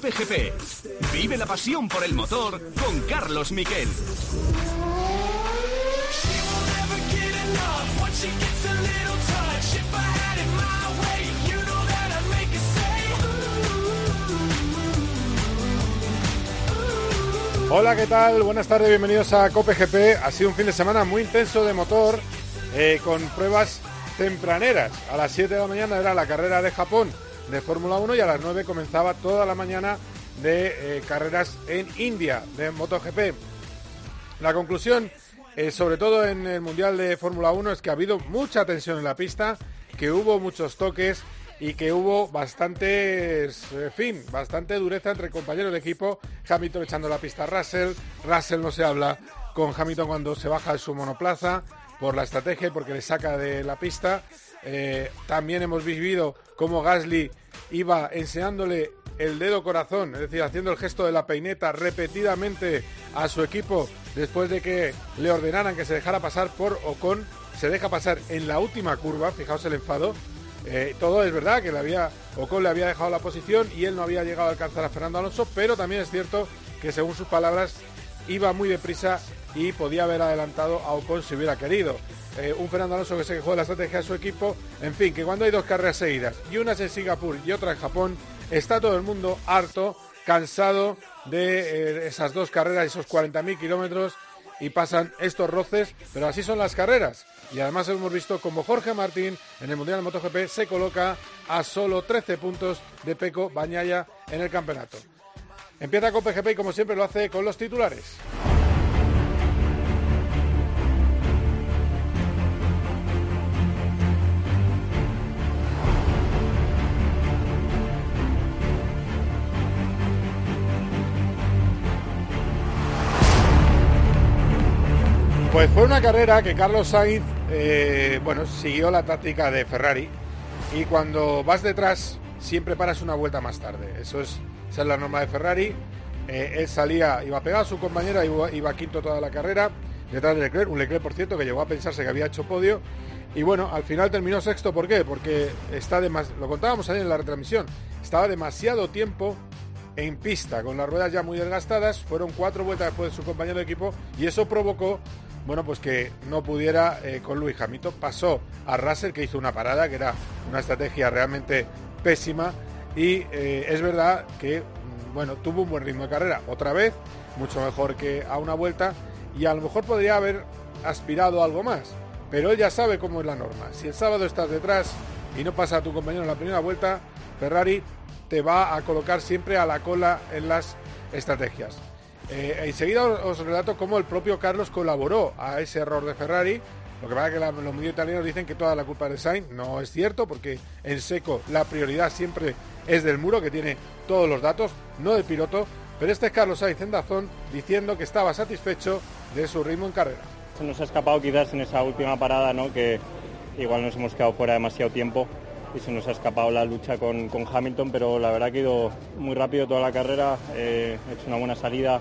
Cope GP. Vive la pasión por el motor con Carlos Miquel. Hola, ¿qué tal? Buenas tardes, bienvenidos a Cope GP. Ha sido un fin de semana muy intenso de motor, eh, con pruebas tempraneras. A las 7 de la mañana era la carrera de Japón de Fórmula 1 y a las 9 comenzaba toda la mañana de eh, carreras en India de MotoGP. La conclusión, eh, sobre todo en el Mundial de Fórmula 1, es que ha habido mucha tensión en la pista, que hubo muchos toques y que hubo bastantes, en fin, bastante dureza entre compañeros de equipo. Hamilton echando la pista a Russell, Russell no se habla con Hamilton cuando se baja de su monoplaza por la estrategia y porque le saca de la pista. Eh, también hemos vivido cómo Gasly iba enseñándole el dedo corazón, es decir, haciendo el gesto de la peineta repetidamente a su equipo después de que le ordenaran que se dejara pasar por Ocon. Se deja pasar en la última curva, fijaos el enfado, eh, todo es verdad que le había, Ocon le había dejado la posición y él no había llegado a alcanzar a Fernando Alonso, pero también es cierto que según sus palabras iba muy deprisa y podía haber adelantado a Ocon si hubiera querido. Eh, un Fernando Alonso que se quejó de la estrategia de su equipo. En fin, que cuando hay dos carreras seguidas y una es en Singapur y otra en Japón, está todo el mundo harto, cansado de eh, esas dos carreras, esos 40.000 kilómetros y pasan estos roces, pero así son las carreras. Y además hemos visto como Jorge Martín en el Mundial de MotoGP se coloca a solo 13 puntos de Peco Bañaya en el campeonato. Empieza con PGP y como siempre lo hace con los titulares. Pues fue una carrera que Carlos Sainz, eh, bueno, siguió la táctica de Ferrari y cuando vas detrás siempre paras una vuelta más tarde. Eso es, esa es la norma de Ferrari. Eh, él salía, iba pegado a su compañera, iba, iba quinto toda la carrera, detrás de Leclerc, un Leclerc por cierto que llegó a pensarse que había hecho podio y bueno, al final terminó sexto, ¿por qué? Porque está lo contábamos ayer en la retransmisión, estaba demasiado tiempo en pista con las ruedas ya muy desgastadas, fueron cuatro vueltas después de su compañero de equipo y eso provocó bueno, pues que no pudiera eh, con Luis Hamilton. Pasó a Russell, que hizo una parada, que era una estrategia realmente pésima. Y eh, es verdad que, mm, bueno, tuvo un buen ritmo de carrera. Otra vez, mucho mejor que a una vuelta. Y a lo mejor podría haber aspirado a algo más. Pero él ya sabe cómo es la norma. Si el sábado estás detrás y no pasa a tu compañero en la primera vuelta, Ferrari te va a colocar siempre a la cola en las estrategias. Eh, enseguida os, relato cómo el propio Carlos colaboró a ese error de Ferrari. Lo que pasa es que los medios italianos dicen que toda la culpa es de Sainz. No es cierto, porque en seco la prioridad siempre es del muro, que tiene todos los datos, no del piloto. Pero este es Carlos Sainz en Dazón diciendo que estaba satisfecho de su ritmo en carrera. Se nos ha escapado quizás en esa última parada, ¿no? que igual nos hemos quedado fuera demasiado tiempo y se nos ha escapado la lucha con, Hamilton, pero la verdad que ha ido muy rápido toda la carrera, he hecho una buena salida,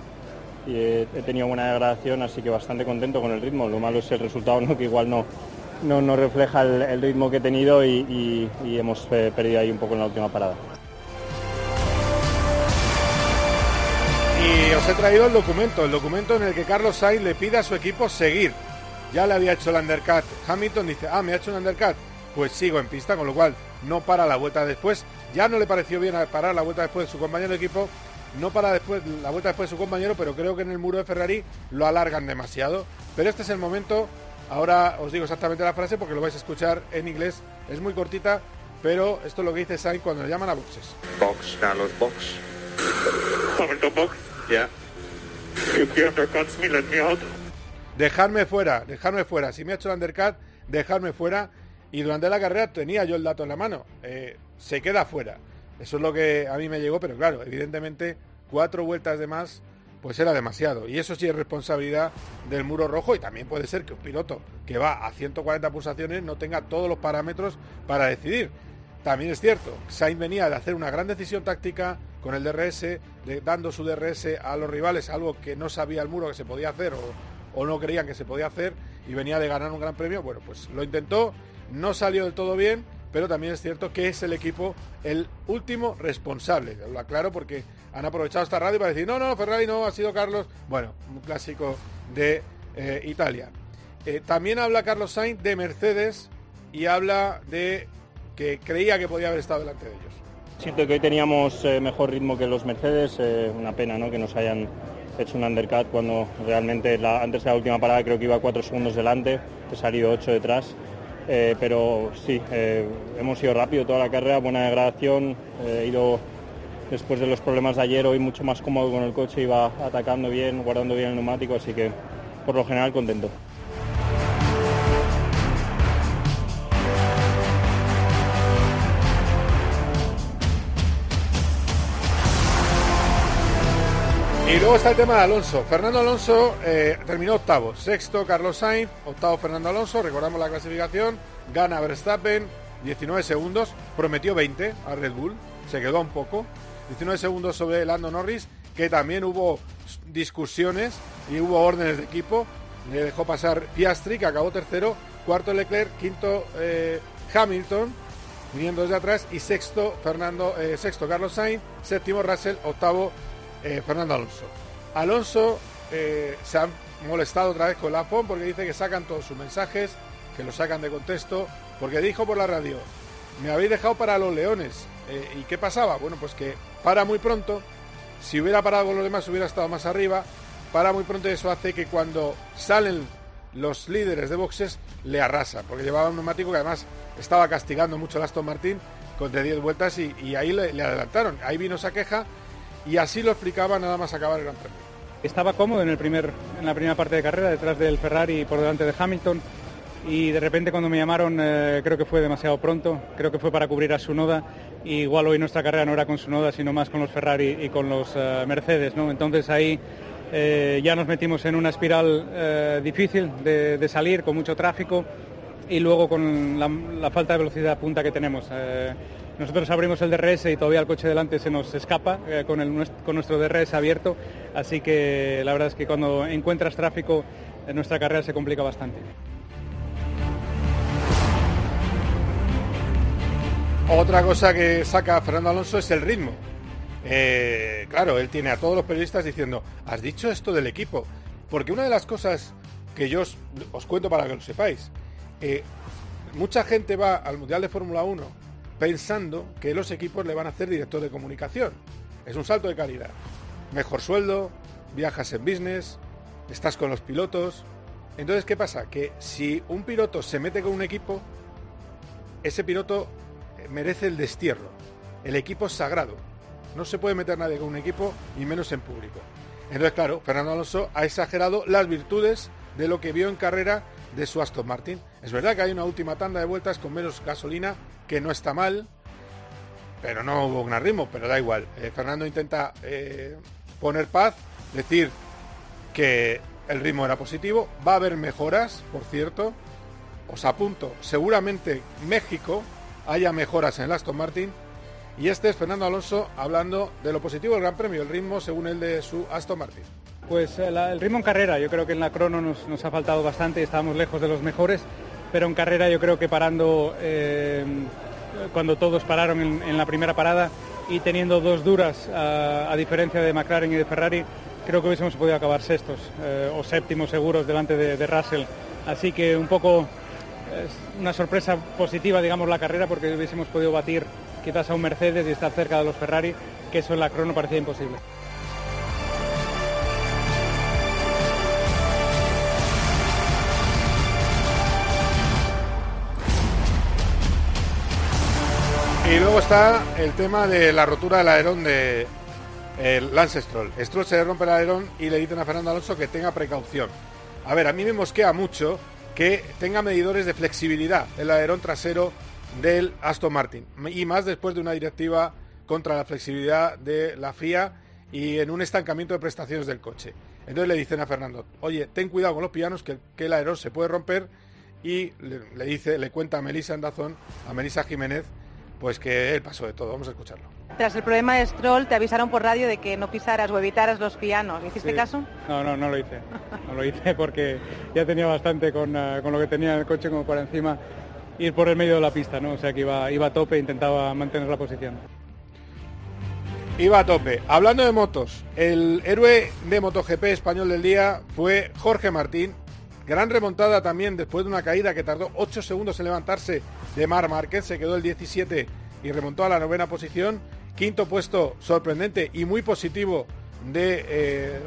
y he, tenido buena degradación, así que bastante contento con el ritmo. Lo malo es el resultado, ¿no? que igual no, no, refleja el, ritmo que he tenido y, hemos eh, perdido ahí un poco en la última parada. Y os he traído el documento, el documento en el que Carlos Sainz le pide a su equipo seguir. Ya le había hecho el undercut. Hamilton dice, ah, me ha hecho un undercut. Pues sigo en pista, con lo cual no para la vuelta después. Ya no le pareció bien parar la vuelta después de su compañero de equipo no para después la vuelta después de su compañero, pero creo que en el muro de Ferrari lo alargan demasiado. Pero este es el momento, ahora os digo exactamente la frase porque lo vais a escuchar en inglés, es muy cortita, pero esto es lo que dice Sainz cuando le llaman a boxes. Box, Carlos, box. Momento, box. Out. Dejarme fuera, dejarme fuera. Si me ha hecho el undercut, dejarme fuera. Y durante la carrera tenía yo el dato en la mano. Eh, se queda fuera. Eso es lo que a mí me llegó, pero claro, evidentemente cuatro vueltas de más pues era demasiado. Y eso sí es responsabilidad del muro rojo y también puede ser que un piloto que va a 140 pulsaciones no tenga todos los parámetros para decidir. También es cierto, Sainz venía de hacer una gran decisión táctica con el DRS, dando su DRS a los rivales, algo que no sabía el muro que se podía hacer o, o no creían que se podía hacer, y venía de ganar un gran premio. Bueno, pues lo intentó, no salió del todo bien, pero también es cierto que es el equipo el último responsable. Lo aclaro porque han aprovechado esta radio para decir, no, no, Ferrari no, ha sido Carlos. Bueno, un clásico de eh, Italia. Eh, también habla Carlos Sainz de Mercedes y habla de que creía que podía haber estado delante de ellos. Siento que hoy teníamos eh, mejor ritmo que los Mercedes, una pena ¿no? que nos hayan hecho un undercut cuando realmente antes de la última parada creo que iba cuatro segundos delante, he salido ocho detrás. pero sí, hemos ido rápido toda la carrera, buena degradación, he ido después de los problemas de ayer, hoy mucho más cómodo con el coche, iba atacando bien, guardando bien el neumático, así que por lo general contento. Y luego está el tema de Alonso. Fernando Alonso eh, terminó octavo. Sexto Carlos Sainz, octavo Fernando Alonso. Recordamos la clasificación. Gana Verstappen, 19 segundos. Prometió 20 a Red Bull. Se quedó un poco. 19 segundos sobre Lando Norris, que también hubo discusiones y hubo órdenes de equipo. Le dejó pasar Piastri, que acabó tercero, cuarto Leclerc, quinto eh, Hamilton, viniendo desde atrás, y sexto Fernando, eh, sexto Carlos Sainz, séptimo Russell, octavo eh, Fernando Alonso. Alonso se ha molestado otra vez con la FON porque dice que sacan todos sus mensajes, que los sacan de contexto, porque dijo por la radio, me habéis dejado para los leones. ¿Y qué pasaba? Bueno, pues que para muy pronto. Si hubiera parado con los demás, hubiera estado más arriba. Para muy pronto eso hace que cuando salen los líderes de boxes le arrasa, porque llevaba un neumático que además estaba castigando mucho a Aston Martin con de 10 vueltas y, ahí le, adelantaron. Ahí vino esa queja y así lo explicaba nada más acabar el Gran Premio. Estaba cómodo en, el primer, en la primera parte de carrera, detrás del Ferrari y por delante de Hamilton. Y de repente cuando me llamaron, eh, creo que fue demasiado pronto, creo que fue para cubrir a su noda igual hoy nuestra carrera no era con su noda, sino más con los Ferrari y con los eh, Mercedes, ¿no? Entonces ahí eh, ya nos metimos en una espiral difícil de, salir, con mucho tráfico y luego con la, falta de velocidad punta que tenemos. Nosotros abrimos el DRS y todavía el coche delante se nos escapa con, el, con nuestro DRS abierto, así que la verdad es que cuando encuentras tráfico nuestra carrera se complica bastante. Otra cosa que saca Fernando Alonso es el ritmo. Eh, claro, él tiene a todos los periodistas diciendo, has dicho esto del equipo. Porque una de las cosas que yo os, cuento para que lo sepáis, eh, mucha gente va al Mundial de Fórmula 1 pensando que los equipos le van a hacer director de comunicación. Es un salto de calidad. Mejor sueldo, viajas en business, estás con los pilotos. Entonces, ¿qué pasa? Que si un piloto se mete con un equipo, ese piloto merece el destierro. El equipo es sagrado. No se puede meter nadie con un equipo y menos en público. Entonces, claro, Fernando Alonso ha exagerado las virtudes de lo que vio en carrera de su Aston Martin. Es verdad que hay una última tanda de vueltas con menos gasolina, que no está mal, pero no hubo un ritmo, pero da igual. Eh, Fernando intenta eh, poner paz, decir que el ritmo era positivo, va a haber mejoras, por cierto. Os apunto, seguramente México haya mejoras en el Aston Martin. Y este es Fernando Alonso hablando de lo positivo del Gran Premio, el ritmo según el de su Aston Martin. Pues eh, el ritmo en carrera, yo creo que en la crono nos, ha faltado bastante, estábamos lejos de los mejores, pero en carrera yo creo que parando, eh, cuando todos pararon en, la primera parada y teniendo dos duras, a, diferencia de McLaren y de Ferrari, creo que hubiésemos podido acabar sextos eh, o séptimos seguros delante de, Russell. Así que un poco una sorpresa positiva, digamos, la carrera porque hubiésemos podido batir quizás a un Mercedes y estar cerca de los Ferrari, que eso en la crono parecía imposible. Y luego está el tema de la rotura del alerón de Lance Stroll. Stroll se le rompe el alerón y le dicen a Fernando Alonso que tenga precaución. A ver, a mí me mosquea mucho que tenga medidores de flexibilidad el alerón trasero del Aston Martin. Y más después de una directiva contra la flexibilidad de la FIA y en un estancamiento de prestaciones del coche. Entonces le dicen a Fernando, oye, ten cuidado con los pianos, que, el alerón se puede romper. Y le, dice, le cuenta a Melissa Andazón, a Melissa Jiménez, pues que él pasó de todo. Vamos a escucharlo. Tras el problema de Stroll, te avisaron por radio de que no pisaras o evitaras los pianos. ¿Hiciste caso? No, no, no lo hice. No lo hice porque ya tenía bastante con, eh, con lo que tenía en el coche como para encima ir por el medio de la pista, ¿no? O sea que iba, iba a tope e intentaba mantener la posición. Iba a tope. Hablando de motos, el héroe de MotoGP español del día fue Jorge Martín. Gran remontada también después de una caída que tardó 8 segundos en levantarse de Mar Márquez. Se quedó el 17 y remontó a la novena posición. Quinto puesto sorprendente y muy positivo de eh,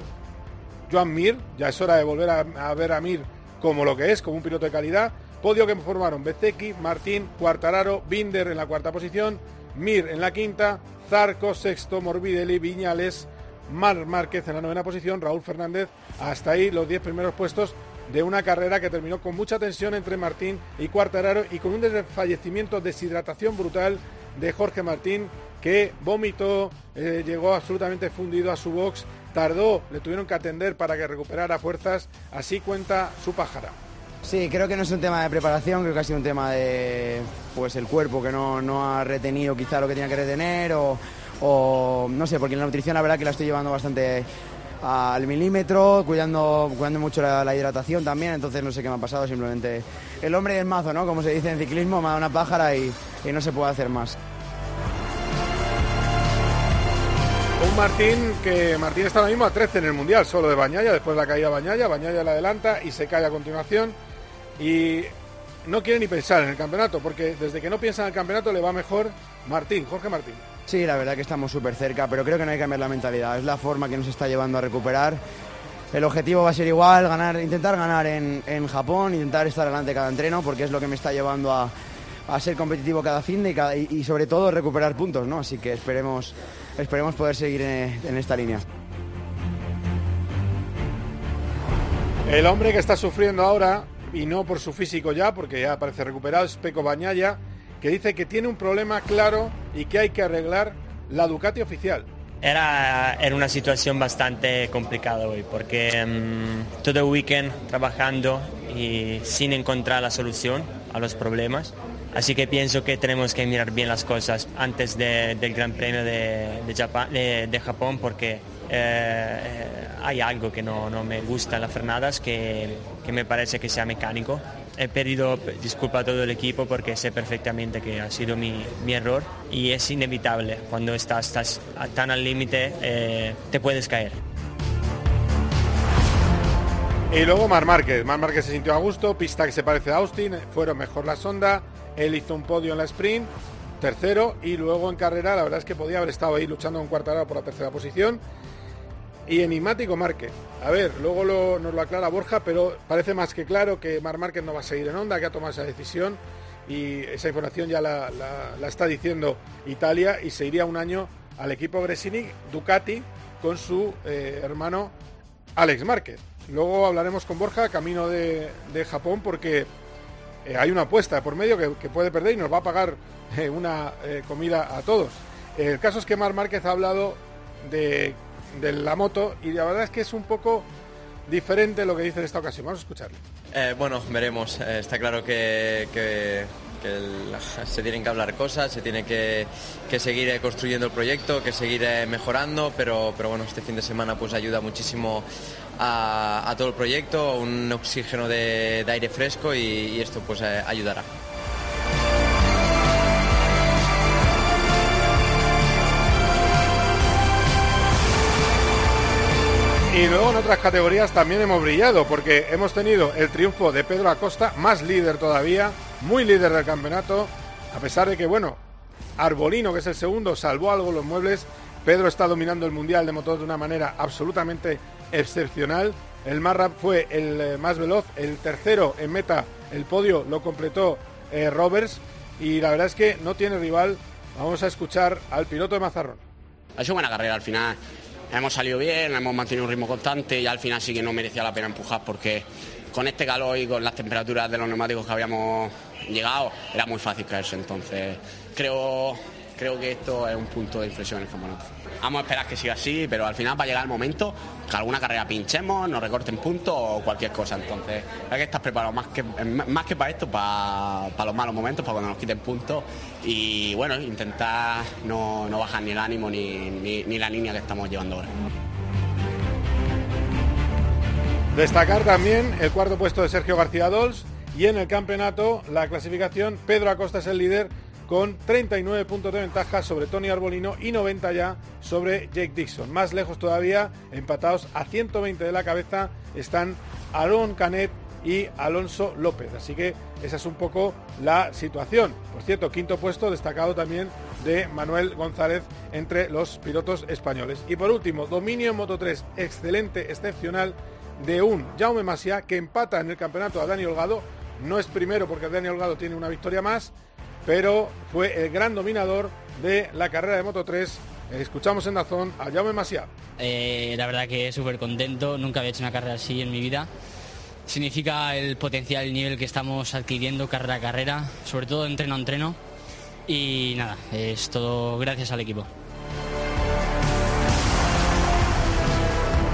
Joan Mir. Ya es hora de volver a, ver a Mir como lo que es, como un piloto de calidad. Podio que formaron Bezeki, Martín, Cuartararo, Binder en la cuarta posición, Mir en la quinta, Zarco, sexto, Morbidelli, Viñales, Mar Márquez en la novena posición, Raúl Fernández, hasta ahí los diez primeros puestos de una carrera que terminó con mucha tensión entre Martín y Cuartararo y con un desfallecimiento, deshidratación brutal de Jorge Martín que vomitó, eh, llegó absolutamente fundido a su box, tardó, le tuvieron que atender para que recuperara fuerzas, así cuenta su pájara. Sí, creo que no es un tema de preparación, creo que ha sido un tema de pues el cuerpo que no, no ha retenido quizá lo que tenía que retener o, o, no sé, porque en la nutrición la verdad que la estoy llevando bastante al milímetro, cuidando, cuidando mucho la, hidratación también, entonces no sé qué me ha pasado, simplemente el hombre y el mazo, ¿no? Como se dice en ciclismo, me una pájara y, no se puede hacer más. Un Martín que Martín está ahora mismo a 13 en el Mundial, solo de Bañaya, después la caída Bañaya, Bañaya la adelanta y se cae a continuación y no quiere ni pensar en el campeonato, porque desde que no piensa en el campeonato le va mejor Martín, Jorge Martín. Sí, la verdad que estamos súper cerca, pero creo que no hay que cambiar la mentalidad, es la forma que nos está llevando a recuperar. El objetivo va a ser igual, ganar, intentar ganar en, en Japón, intentar estar delante de cada entreno, porque es lo que me está llevando a, a ser competitivo cada fin de cada, y, y, sobre todo recuperar puntos, ¿no? Así que esperemos, esperemos poder seguir en, en esta línea. El hombre que está sufriendo ahora y no por su físico ya, porque ya parece recuperado, es Peco Bañaya, que dice que tiene un problema claro y que hay que arreglar la Ducati oficial. Era, era una situación bastante complicada hoy, porque um, todo el weekend trabajando y sin encontrar la solución a los problemas. Así que pienso que tenemos que mirar bien las cosas antes de, del Gran Premio de, Japón, porque eh, hay algo que no, no, me gusta en las frenadas, que, que, me parece que sea mecánico. He pedido disculpas a todo el equipo porque sé perfectamente que ha sido mi, error y es inevitable. Cuando estás, estás tan al límite eh, te puedes caer. Y luego Mar Márquez. Mar Márquez se sintió a gusto, pista que se parece a Austin, fueron mejor la sonda, él hizo un podio en la sprint, tercero, y luego en carrera la verdad es que podía haber estado ahí luchando con Cuartararo por la tercera posición. Y enigmático Márquez. A ver, luego nos lo aclara Borja, pero parece más que claro que Mar Márquez no va a seguir en Honda, que ha tomado esa decisión y esa información ya la, está diciendo Italia y se iría un año al equipo Gresini Ducati con su eh, hermano Alex Márquez. Luego hablaremos con Borja camino de Japón porque eh, hay una apuesta por medio que, puede perder y nos va a pagar eh, una eh, comida a todos. El caso es que Mar Márquez ha hablado de la moto y la verdad es que es un poco diferente lo que dice en esta ocasión. Vamos a escucharlo. Bueno, veremos. Está claro que, se tienen que hablar cosas, se tiene que, que seguir construyendo el proyecto, que seguir mejorando, pero, pero bueno, este fin de semana pues ayuda muchísimo a, todo el proyecto, un oxígeno de, aire fresco y, y esto pues eh, ayudará. Y luego en otras categorías también hemos brillado porque hemos tenido el triunfo de Pedro Acosta, más líder todavía, muy líder del campeonato, a pesar de que, bueno, Arbolino, que es el segundo, salvó algo los muebles. Pedro está dominando el Mundial de Motor de una manera absolutamente excepcional. El más rap fue el eh, más veloz, el tercero en meta, el podio lo completó eh, Roberts y la verdad es que no tiene rival. Vamos a escuchar al piloto de Mazarrón. Ha sido buena carrera al final hemos salido bien, hemos mantenido un ritmo constante y al final sí que no merecía la pena empujar porque con este calor y con las temperaturas de los neumáticos que habíamos llegado era muy fácil caerse. Entonces creo, creo que esto es un punto de inflexión en el campeonato. Vamos a esperar que siga así, pero al final va a llegar el momento que alguna carrera pinchemos, nos recorten puntos o cualquier cosa. Entonces hay que estar preparado más que, más que para esto, para, para los malos momentos, para cuando nos quiten puntos y bueno, intentar no, no bajar ni el ánimo ni, ni, ni la línea que estamos llevando ahora. Destacar también el cuarto puesto de Sergio García Dols Y en el campeonato, la clasificación, Pedro Acosta es el líder con 39 puntos de ventaja sobre Tony Arbolino y 90 ya sobre Jake Dixon. Más lejos todavía, empatados a 120 de la cabeza, están Aaron Canet y Alonso López. Así que esa es un poco la situación. Por cierto, quinto puesto destacado también de Manuel González entre los pilotos españoles. Y por último, dominio en Moto 3, excelente, excepcional de un Jaume Masia que empata en el campeonato a Dani Holgado. No es primero porque Dani Holgado tiene una victoria más, pero fue el gran dominador de la carrera de Moto 3. Escuchamos en Dazón a Jaume Masia. Eh, la verdad que súper contento, nunca había hecho una carrera así en mi vida. Significa el potencial, el nivel que estamos adquiriendo carrera a carrera, sobre todo entreno a entreno. Y nada, es todo gracias al equipo.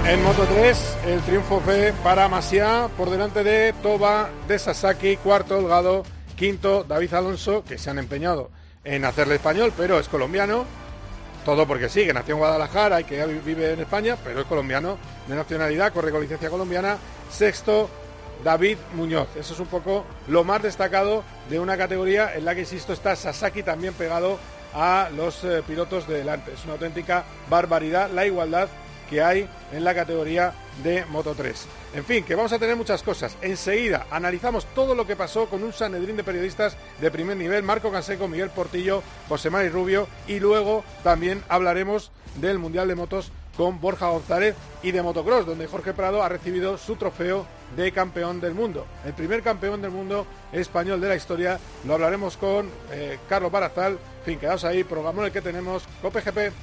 En Moto 3, el triunfo fue para Masia por delante de Toba, de Sasaki, cuarto Holgado, quinto David Alonso, que se han empeñado en hacerle español, pero es colombiano. Todo porque sí, que nació en Guadalajara y que vive en España, pero es colombiano de nacionalidad, corre con licencia colombiana. Sexto, David Muñoz. Eso es un poco lo más destacado de una categoría en la que, insisto, está Sasaki también pegado a los eh, pilotos de delante. Es una auténtica barbaridad la igualdad que hay en la categoría de Moto 3. En fin, que vamos a tener muchas cosas. Enseguida analizamos todo lo que pasó con un Sanedrín de periodistas de primer nivel, Marco Canseco, Miguel Portillo, José Mari Rubio, y luego también hablaremos del Mundial de Motos con Borja González y de motocross, donde Jorge Prado ha recibido su trofeo de campeón del mundo. El primer campeón del mundo español de la historia. Lo hablaremos con eh, Carlos Barazal. En fin, quedaos ahí, programa el que tenemos, Cope GP.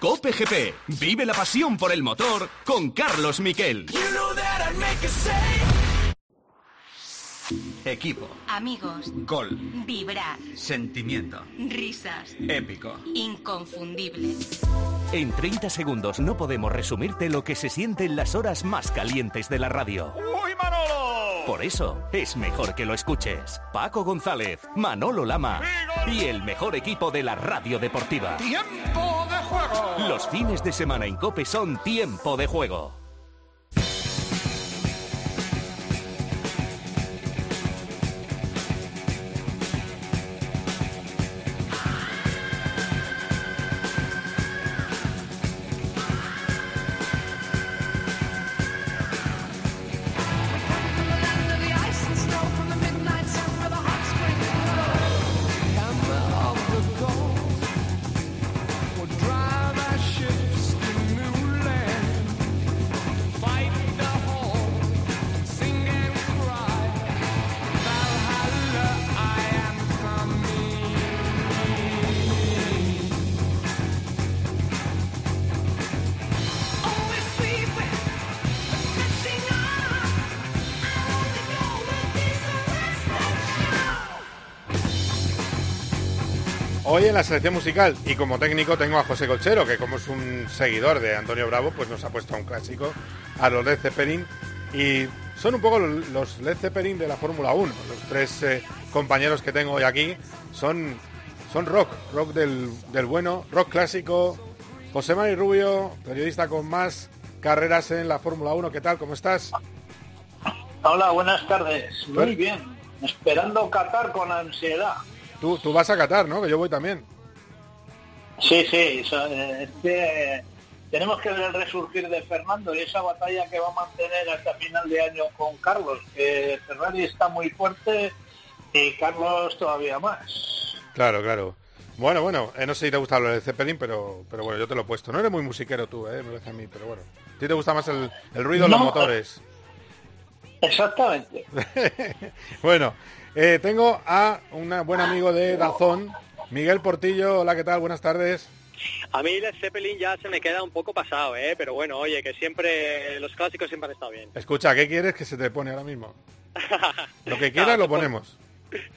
Cope GP, vive la pasión por el motor con Carlos Miquel. Equipo. Amigos. Gol. Vibrar. Sentimiento. Risas. Épico. Inconfundible. En 30 segundos no podemos resumirte lo que se siente en las horas más calientes de la radio. ¡Uy, Manolo! Por eso es mejor que lo escuches. Paco González, Manolo Lama y el mejor equipo de la radio deportiva. ¡Tiempo Los fines de semana en Cope son tiempo de juego. La selección musical y como técnico tengo a José Colchero, que como es un seguidor de Antonio Bravo, pues nos ha puesto a un clásico, a los Led Zeppelin. Y son un poco los Led Zeppelin de la Fórmula 1. Los tres eh, compañeros que tengo hoy aquí son, son rock, rock del, del bueno, rock clásico. José Mari Rubio, periodista con más carreras en la Fórmula 1. ¿Qué tal? ¿Cómo estás? Hola, buenas tardes. Muy bien. Esperando Qatar con ansiedad. Tú, tú vas a Qatar, ¿no? Que yo voy también. Sí, sí. eh, que tenemos que ver el resurgir de Fernando y esa batalla que va a mantener hasta final de año con Carlos. Que Ferrari está muy fuerte y Carlos todavía más. Claro, claro. Bueno, bueno, eh, no sé si te gusta lo de Zeppelin, pero, pero bueno, yo te lo he puesto. No eres muy musiquero tú, eh, me parece a mí, pero bueno. ¿A ti te gusta más el, el ruido de los motores? Exactamente. bueno, eh, tengo a un buen amigo de Dazón, Miguel Portillo. Hola, ¿qué tal? Buenas tardes. A mí Led Zeppelin ya se me queda un poco pasado, ¿eh? Pero bueno, oye, que siempre los clásicos siempre han estado bien. Escucha, ¿qué quieres que se te pone ahora mismo? Lo que quieras lo ponemos.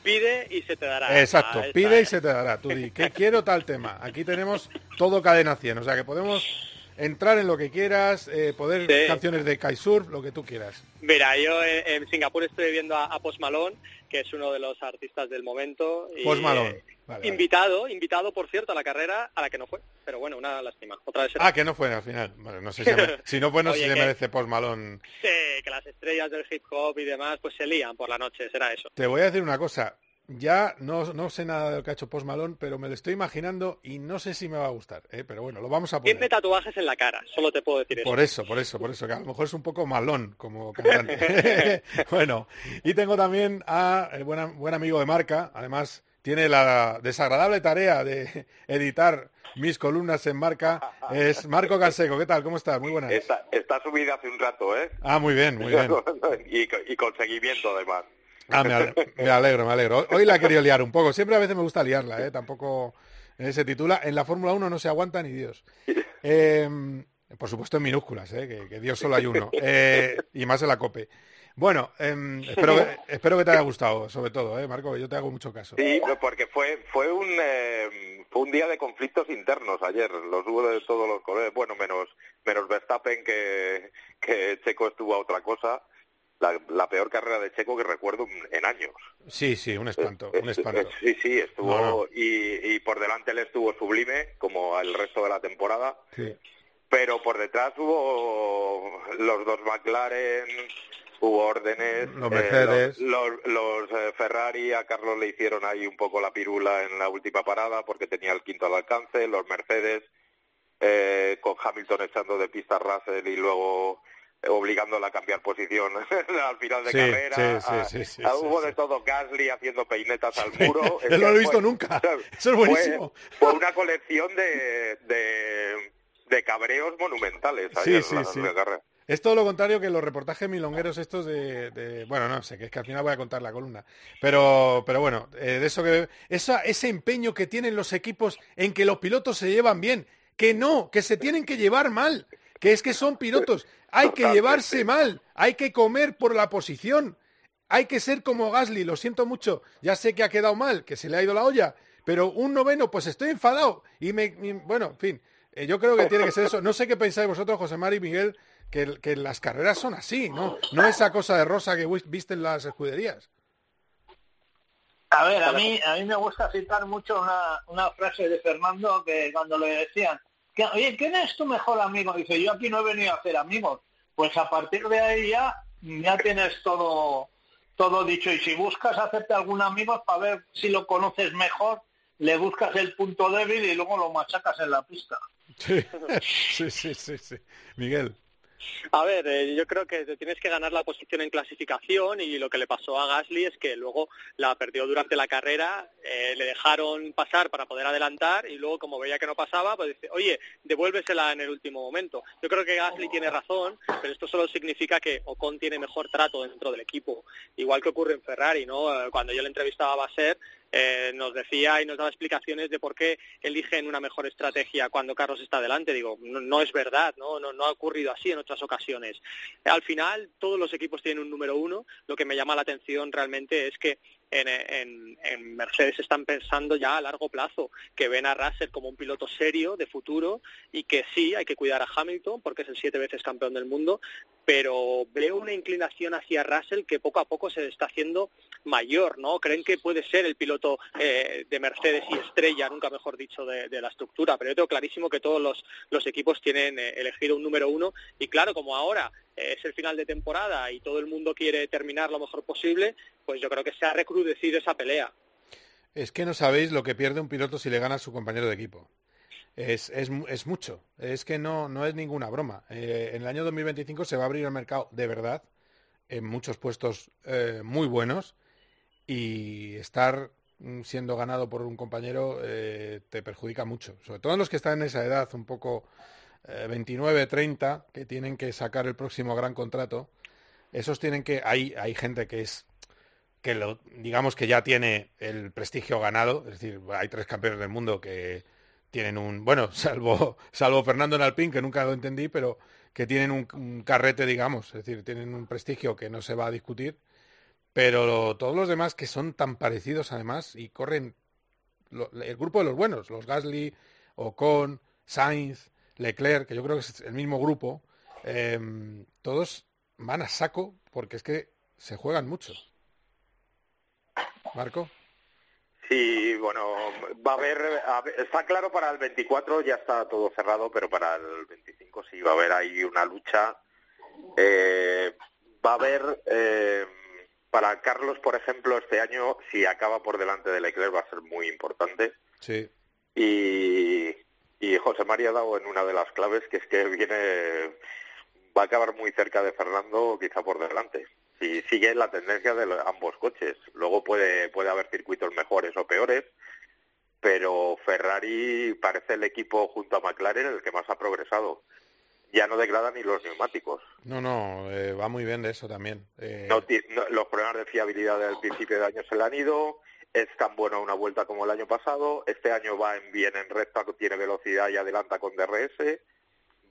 Pide y se te dará. Exacto, pide y se te dará. Tú di, ¿qué quiero tal tema? Aquí tenemos todo cadena 100, o sea que podemos entrar en lo que quieras, eh, poder Sí. canciones de kitesurf, lo que tú quieras. Mira, yo en, en Singapur estoy viendo a, a Post Malone, que es uno de los artistas del momento. y, Post Malone. eh, vale. invitado, invitado, por cierto, a la carrera a la que no fue. Pero bueno, una lástima. Otra vez. Ah, que no fue al final. Bueno, no sé si, me- si no fue, no sé Oye, si se que- merece Post Malone. Sí, que las estrellas del hip hop y demás pues se lían por la noche, será eso. Te voy a decir una cosa. Ya no, no sé nada de lo que ha hecho Post Malone, pero me lo estoy imaginando y no sé si me va a gustar. ¿eh? Pero bueno, lo vamos a poner. Tiene tatuajes en la cara, solo te puedo decir eso. Por eso, por eso, por eso, que a lo mejor es un poco malón como cantante. bueno, y tengo también a el buen, buen amigo de marca, además tiene la desagradable tarea de editar mis columnas en marca, es Marco Canseco. ¿Qué tal? ¿Cómo estás? Muy buenas. Está, está subida hace un rato, ¿eh? Ah, muy bien, muy bien. y, y con seguimiento, además. Ah, me ale- me alegro, me alegro. Hoy la he querido liar un poco. Siempre a veces me gusta liarla, ¿eh? Tampoco eh, se titula. En la Fórmula 1 no se aguanta ni Dios. Eh, por supuesto en minúsculas, ¿eh? que, Dios solo hay uno. Eh, y más en la COPE. Bueno, em, espero, que, te haya gustado, sobre todo, ¿eh, Marco? Yo te hago mucho caso. Sí, porque fue fue un eh, fue un día de conflictos internos ayer. Los hubo de todos los colores. Bueno, menos menos Verstappen que, que Checo estuvo a otra cosa. La, la peor carrera de Checo que recuerdo en años. Sí, sí, un espanto, un espanto. Sí, sí, estuvo No. Y, y por delante él estuvo sublime, como el resto de la temporada. Sí. Pero por detrás hubo los dos McLaren, hubo órdenes. Los eh, Mercedes. los los- los, eh, Ferrari a Carlos le hicieron ahí un poco la pirula en la última parada porque tenía el quinto al alcance. Los Mercedes eh, con Hamilton echando de pista a Russell y luego eh, obligándola a cambiar posición al final de Sí, carrera. sí, sí, sí, hubo de todo Gasly haciendo peinetas al muro. Yo no lo he visto fue- nunca. Eso es buenísimo. Fue una colección de, de, de cabreos monumentales Sí, ayer sí, la- sí. la carrera. Es todo lo contrario que los reportajes milongueros estos de, de- bueno, no sé, que es que al final voy a contar la columna. Pero, pero bueno, eh, de eso que esa, ese empeño que tienen los equipos en que los pilotos se llevan bien, que no, que se tienen que llevar mal, que es que son pilotos, hay que llevarse mal, hay que comer por la posición, hay que ser como Gasly, lo siento mucho, ya sé que ha quedado mal, que se le ha ido la olla, pero un noveno, pues estoy enfadado y me, y, bueno, en fin, eh, yo creo que tiene que ser eso. No sé qué pensáis vosotros, José Mari y Miguel, que, que las carreras son así, ¿no? No esa cosa de rosa que vis- viste en las escuderías. A ver, a mí, a mí me gusta citar mucho una, una frase de Fernando que cuando le decían, que, oye, ¿quién es tu mejor amigo? Dice, yo aquí no he venido a hacer amigos. Pues a partir de ahí ya, ya tienes todo, todo dicho. Y si buscas hacerte algún amigo para ver si lo conoces mejor, le buscas el punto débil y luego lo machacas en la pista. Sí, sí, sí, sí, sí. Miguel. A ver, eh, yo creo que tienes que ganar la posición en clasificación y lo que le pasó a Gasly es que luego la perdió durante la carrera, eh, le dejaron pasar para poder adelantar y luego como veía que no pasaba, pues dice, oye, devuélvesela en el último momento. Yo creo que Gasly tiene razón, pero esto solo significa que Ocon tiene mejor trato dentro del equipo, igual que ocurre en Ferrari, ¿no? Eh, Cuando yo le entrevistaba a Basser, eh, nos decía y nos daba explicaciones de por qué eligen una mejor estrategia cuando Carlos está delante. Digo, no, es verdad, ¿no? ¿no? Ha ocurrido así en otras ocasiones. Al final, todos los equipos tienen un número uno. Lo que me llama la atención realmente es que en, en- en Mercedes están pensando ya a largo plazo, que ven a Russell como un piloto serio de futuro y que sí, hay que cuidar a Hamilton porque es el siete veces campeón del mundo, pero veo una inclinación hacia Russell que poco a poco se está haciendo mayor, ¿no? Creen que puede ser el piloto eh, de Mercedes y estrella, nunca mejor dicho, de, la estructura, pero yo tengo clarísimo que todos los, los equipos tienen eh, elegido un número uno y claro, como ahora eh, es el final de temporada y todo el mundo quiere terminar lo mejor posible, pues yo creo que se ha recrudecido esa pelea. Es que no sabéis lo que pierde un piloto si le gana a su compañero de equipo. Es, es, es mucho. Es que no, no es ninguna broma. Eh, en el año 2025 se va a abrir el mercado de verdad en muchos puestos eh, muy buenos y estar mm, siendo ganado por un compañero eh, te perjudica mucho. Sobre todo los que están en esa edad, un poco eh, 29, 30, que tienen que sacar el próximo gran contrato. Esos tienen que... Hay, hay gente que es que lo, digamos que ya tiene el prestigio ganado, es decir, hay tres campeones del mundo que tienen un, bueno, salvo, salvo Fernando en Alpín, que nunca lo entendí, pero que tienen un, carrete, digamos, es decir, tienen un prestigio que no se va a discutir, pero todos los demás que son tan parecidos además y corren el grupo de los buenos, los Gasly, Ocon, Sainz, Leclerc, que yo creo que es el mismo grupo, eh, todos van a saco porque es que se juegan mucho. Marco. Sí, bueno, va a haber, a ver, está claro para el 24 ya está todo cerrado, pero para el 25 sí va a haber ahí una lucha. Eh, va a haber, eh, para Carlos, por ejemplo, este año, si acaba por delante de Leclerc va a ser muy importante. Sí. Y, y José María ha dado en una de las claves, que es que viene, va a acabar muy cerca de Fernando, quizá por delante. Si sigue la tendencia de ambos coches. Luego puede, puede haber circuitos mejores o peores, pero Ferrari parece el equipo junto a McLaren el que más ha progresado. Ya no degrada ni los neumáticos. No, no, eh, va muy bien de eso también. Eh, No ti- no- los problemas de fiabilidad del principio de año se le han ido. Es tan bueno una vuelta como el año pasado. Este año va en bien en recta, tiene velocidad y adelanta con DRS.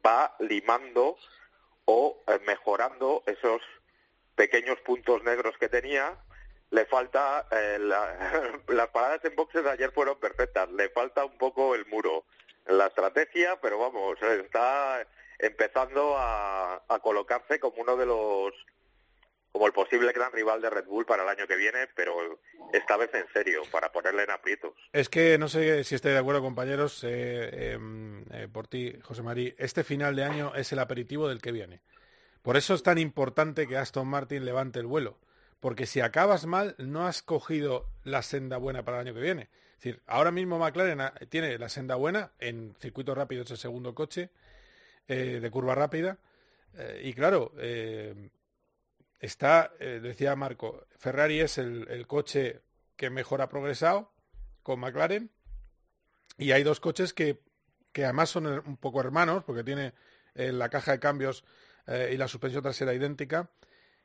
Va limando o eh, mejorando esos pequeños puntos negros que tenía. Le falta, eh, la- las paradas en boxes ayer fueron perfectas. Le falta un poco el muro la estrategia, pero vamos, está empezando a, a colocarse como uno de los como el posible gran rival de Red Bull para el año que viene, pero esta vez en serio, para ponerle en aprietos. Es que no sé si estáis de acuerdo, compañeros, eh, em, eh, por ti, José María. Este final de año es el aperitivo del que viene. Por eso es tan importante que Aston Martin levante el vuelo. Porque si acabas mal, no has cogido la senda buena para el año que viene. Es decir, ahora mismo McLaren ha- tiene la senda buena en circuitos rápidos, es el segundo coche eh, de curva rápida. Eh, y claro, eh, está, decía Marco, Ferrari es el, el coche que mejor ha progresado con McLaren y hay dos coches que, que además son un poco hermanos porque tiene la caja de cambios eh, y la suspensión trasera idéntica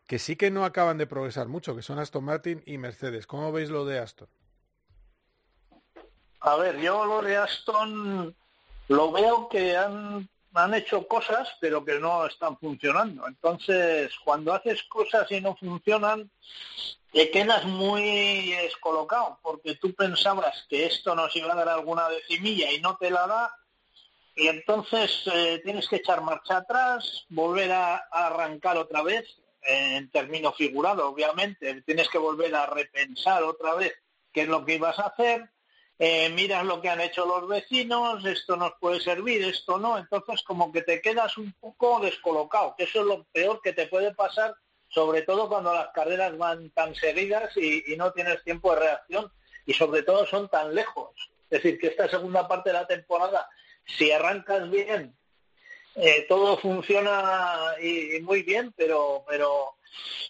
que sí que no acaban de progresar mucho, que son Aston Martin y Mercedes. ¿Cómo veis lo de Aston? A ver, yo lo de Aston lo veo que han, han hecho cosas, pero que no están funcionando. Entonces, cuando haces cosas y no funcionan, te quedas muy descolocado, porque tú pensabas que esto nos iba a dar alguna decimilla y no te la da, y entonces eh, tienes que echar marcha atrás, volver a, arrancar otra vez, en término figurado, obviamente, tienes que volver a repensar otra vez qué es lo que ibas a hacer, eh, miras lo que han hecho los vecinos, esto nos puede servir, esto no, entonces como que te quedas un poco descolocado, que eso es lo peor que te puede pasar, sobre todo cuando las carreras van tan seguidas y no tienes tiempo de reacción y sobre todo son tan lejos. Es decir, que esta segunda parte de la temporada, si arrancas bien, eh, todo funciona y, muy bien, pero, pero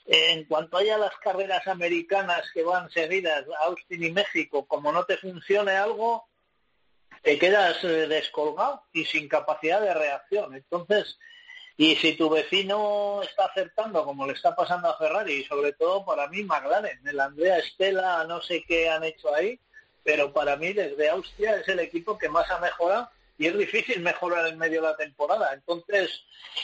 eh, en cuanto haya las carreras americanas que van seguidas, Austin y México, como no te funcione algo, te quedas eh, descolgado y sin capacidad de reacción. Entonces, y si tu vecino está acertando como le está pasando a Ferrari, y sobre todo para mí McLaren, el Andrea Estela, no sé qué han hecho ahí, pero para mí desde Austria es el equipo que más ha mejorado y es difícil mejorar en medio de la temporada. Entonces,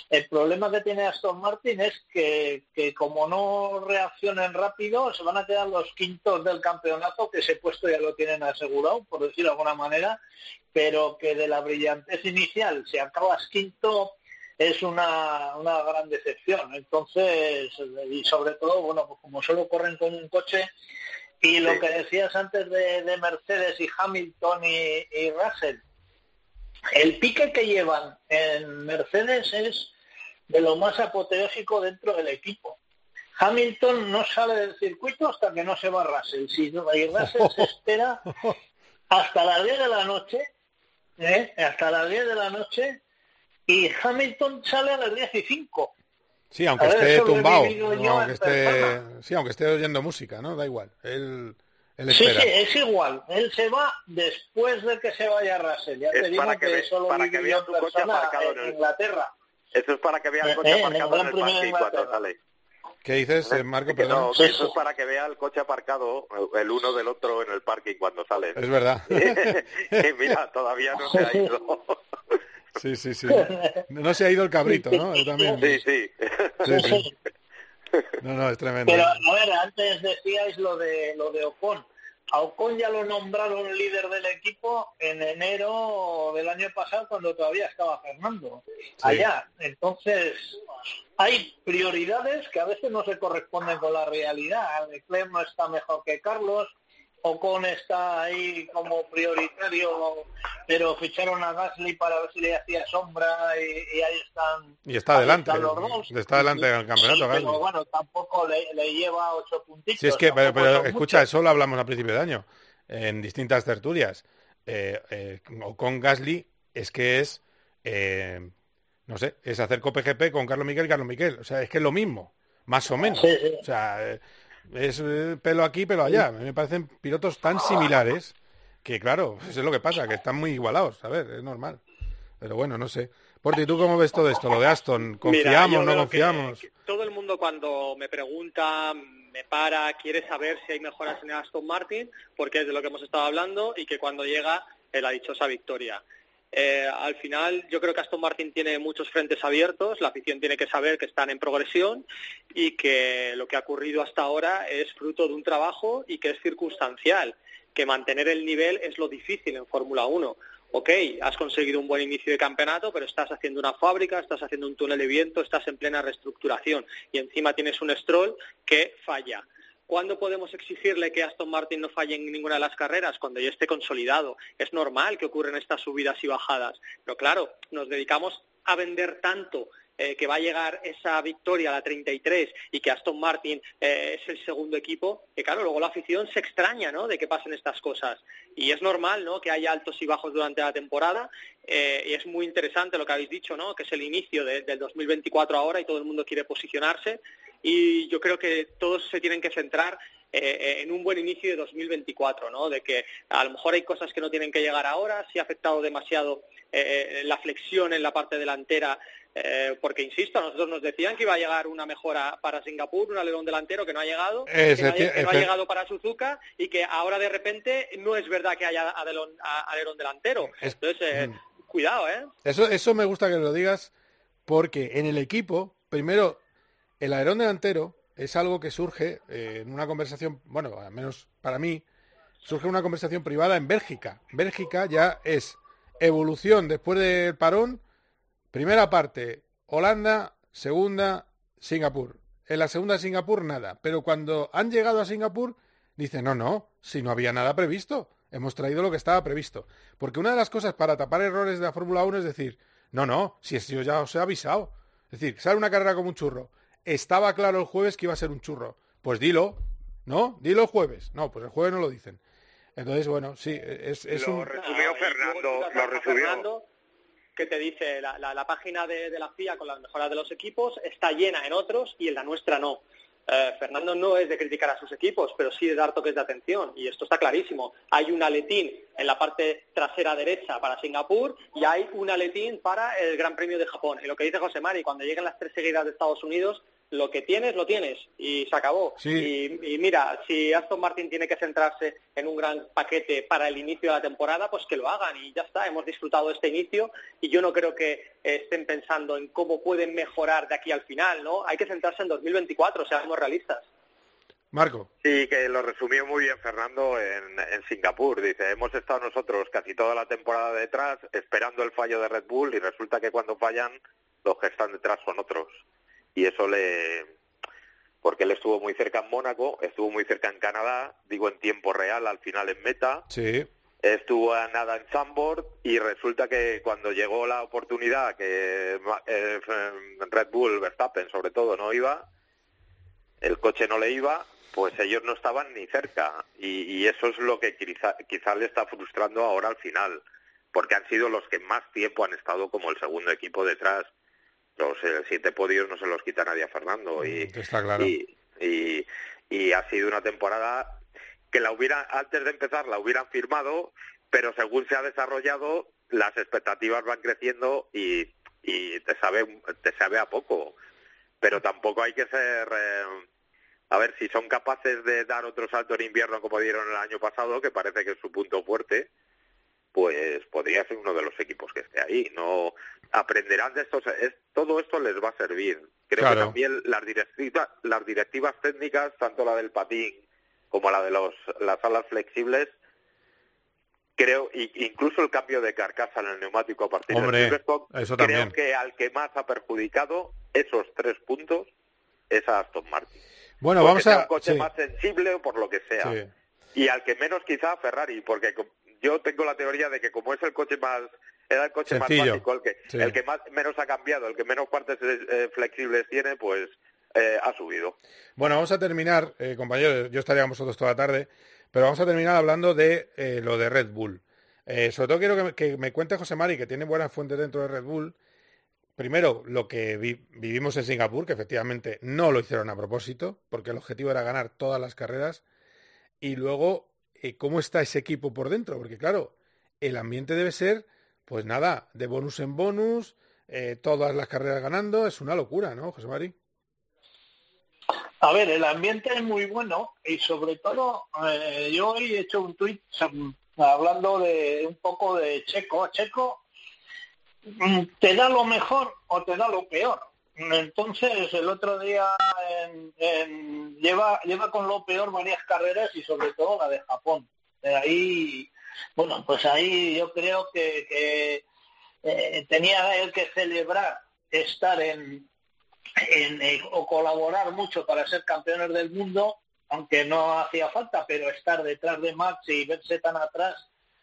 el problema que tiene Aston Martin es que, que como no reaccionen rápido, se van a quedar los quintos del campeonato, que ese puesto ya lo tienen asegurado, por decirlo de alguna manera, pero que de la brillantez inicial, si acabas quinto, es una, una gran decepción. Entonces, y sobre todo, bueno, pues como solo corren con un coche, y lo que decías antes de, de Mercedes y Hamilton y, y Russell, el pique que llevan en Mercedes es de lo más apoteósico dentro del equipo. Hamilton no sale del circuito hasta que no se va Russell. Si no, y Russell se espera hasta las 10 de la noche, ¿eh? hasta las 10 de la noche, y Hamilton sale a las 10 y 5. Sí, aunque ver, esté tumbado, no, aunque esté, sí, aunque esté oyendo música, ¿no? Da igual. Él, él Sí, sí, es igual. Él se va después de que se vaya Russell. Ya Es te digo para que que, ve- eso para que vea en tu coche aparcado en en el- Inglaterra. Eso es para que vea el Eh, coche eh, en el aparcado en el Premio de parking cuando sale. ¿Qué dices, Marco? Perdón. no, que eso es para que vea el coche aparcado el uno del otro en el parking cuando sale. Es verdad. y mira, todavía no se ha ido. Sí, sí, sí. No, no se ha ido el cabrito, ¿no? Él también. Sí, sí. Sí, sí. No, no, es tremendo. Pero a ver, antes decíais lo de lo de Ocon. a Ocon ya lo nombraron líder del equipo en enero del año pasado cuando todavía estaba Fernando allá. Entonces, hay prioridades que a veces no se corresponden con la realidad. Leclerc no está mejor que Carlos, Ocon está ahí como prioritario, pero ficharon a Gasly para ver si le hacía sombra y, y ahí están. Y está adelante, están los dos. está adelante en el campeonato. Sí, Gasly. pero bueno, tampoco le, le lleva ocho puntitos. Sí, es que, pero, pero escucha, eso lo hablamos a principio de año, en distintas tertulias. Eh, eh, o con Gasly es que es, eh, no sé, es hacer COPGP con Carlos Miquel y Carlos Miquel. O sea, es que es lo mismo, más o menos. Sí, sí. O sea, eh, es eh, pelo aquí, pelo allá. A mí me parecen pilotos tan similares que, claro, eso es lo que pasa, que están muy igualados. A ver, es normal. Pero bueno, no sé. Porti, ¿tú cómo ves todo esto? Lo de Aston, ¿confiamos, no que- confiamos? que todo el mundo cuando me pregunta, me para, quiere saber si hay mejoras en Aston Martin, porque es de lo que hemos estado hablando, y que cuando llega eh, la dichosa victoria. Eh, al final, yo creo que Aston Martin tiene muchos frentes abiertos, la afición tiene que saber que están en progresión y que lo que ha ocurrido hasta ahora es fruto de un trabajo y que es circunstancial, que mantener el nivel es lo difícil en Fórmula 1 ok, has conseguido un buen inicio de campeonato, pero estás haciendo una fábrica, estás haciendo un túnel de viento, estás en plena reestructuración y encima tienes un Stroll que falla. ¿Cuándo podemos exigirle que Aston Martin no falle en ninguna de las carreras? Cuando ya esté consolidado. Es normal que ocurran estas subidas y bajadas. Pero claro, nos dedicamos a vender tanto eh, que va a llegar esa victoria a la 33 y que Aston Martin eh, es el segundo equipo, que claro, luego la afición se extraña ¿no? de que pasen estas cosas. Y es normal ¿no? que haya altos y bajos durante la temporada eh, y es muy interesante lo que habéis dicho, ¿no? que es el inicio de- del 2024 ahora y todo el mundo quiere posicionarse y yo creo que todos se tienen que centrar eh, en un buen inicio de 2024, ¿no? De que a lo mejor hay cosas que no tienen que llegar ahora, si ha afectado demasiado eh, la flexión en la parte delantera, eh, porque insisto, a nosotros nos decían que iba a llegar una mejora para Singapur, un alerón delantero que no ha llegado, que no ha, decir, que no ha efe- llegado para Suzuka y que ahora de repente no es verdad que haya adelón- a- alerón delantero. Es- Entonces, eh, Mm. cuidado, ¿eh? Eso, eso me gusta que lo digas porque en el equipo, primero, el alerón delantero es algo que surge eh, en una conversación, bueno, al menos para mí, surge una conversación privada en Bélgica. Bélgica ya es evolución después del parón, primera parte, Holanda, segunda, Singapur. En la segunda Singapur nada, pero cuando han llegado a Singapur dicen, no, no, si no había nada previsto, hemos traído lo que estaba previsto. Porque una de las cosas para tapar errores de la Fórmula 1 es decir, no, no, si yo ya os he avisado. Es decir, sale una carrera como un churro. Estaba claro el jueves que iba a ser un churro. Pues dilo, ¿no? Dilo el jueves. No, pues el jueves no lo dicen. Entonces, bueno, sí, es, es Lo un... resumió Fernando, lo resumió. Fernando, que te dice la, la- la página de, de la FIA con las mejoras de los equipos está llena en otros y en la nuestra no. Eh, Fernando no es de criticar a sus equipos, pero sí de dar toques de atención y esto está clarísimo. Hay un aletín en la parte trasera derecha para Singapur y hay un aletín para el Gran Premio de Japón. Y lo que dice José Mari, cuando lleguen las tres seguidas de Estados Unidos, lo que tienes, lo tienes y se acabó. Sí. Y, y mira, si Aston Martin tiene que centrarse en un gran paquete para el inicio de la temporada, pues que lo hagan y ya está, hemos disfrutado este inicio y yo no creo que estén pensando en cómo pueden mejorar de aquí al final, ¿no? Hay que centrarse en 2024, seamos realistas. Marco. Sí, que lo resumió muy bien Fernando en, en Singapur. Dice, hemos estado nosotros casi toda la temporada detrás esperando el fallo de Red Bull y resulta que cuando fallan los que están detrás son otros. Y eso le... Porque él estuvo muy cerca en Mónaco, estuvo muy cerca en Canadá, digo en tiempo real, al final en meta, Sí. estuvo a nada en Sandboard y resulta que cuando llegó la oportunidad que eh, Red Bull, Verstappen sobre todo, no iba, el coche no le iba, pues ellos no estaban ni cerca y, y eso es lo que quizá, quizá le está frustrando ahora al final, porque han sido los que más tiempo han estado como el segundo equipo detrás. Los siete podios no se los quita nadie a Fernando y, Está claro. y, y, y ha sido una temporada que la hubiera antes de empezar la hubieran firmado, pero según se ha desarrollado las expectativas van creciendo y, y te sabe te sabe a poco, pero tampoco hay que ser eh, a ver si son capaces de dar otro salto en invierno como dieron el año pasado, que parece que es su punto fuerte, pues podría ser uno de los equipos que esté ahí. No aprenderán de estos, es, todo esto les va a servir. Creo Claro. que también las directivas, las directivas técnicas, tanto la del patín como la de los, las alas flexibles, creo, incluso el cambio de carcasa en el neumático a partir Hombre, del Silverstone, eso creo que al que más ha perjudicado esos tres puntos es a Aston Martin. Bueno, Porque vamos sea a... un coche sí, más sensible o por lo que sea. sí. Y al que menos quizá Ferrari, porque yo tengo la teoría de que como es el coche más era el coche Sencillo. más básico, el que Sí. el que más menos ha cambiado, el que menos partes eh, flexibles tiene, pues eh, ha subido. Bueno, vamos a terminar, eh, compañeros, yo estaría con vosotros toda la tarde, pero vamos a terminar hablando de eh, lo de Red Bull. Eh, sobre todo quiero que me, que me cuente José Mari, que tiene buenas fuentes dentro de Red Bull. Primero, lo que vi- vivimos en Singapur, que efectivamente no lo hicieron a propósito, porque el objetivo era ganar todas las carreras. Y luego, eh, cómo está ese equipo por dentro, porque claro, el ambiente debe ser, pues nada, de bonus en bonus, eh, todas las carreras ganando, es una locura, ¿no, José Mari? A ver, el ambiente es muy bueno y sobre todo eh, yo hoy he hecho un tuit hablando de un poco de Checo. Checo mm, te da lo mejor o te da lo peor. Entonces el otro día lleva lleva con lo peor varias carreras y sobre todo la de Japón. Ahí, bueno, pues ahí yo creo que, eh, tenía él que celebrar estar en, en, eh, o colaborar mucho para ser campeones del mundo, aunque no hacía falta, pero estar detrás de Max y verse tan atrás,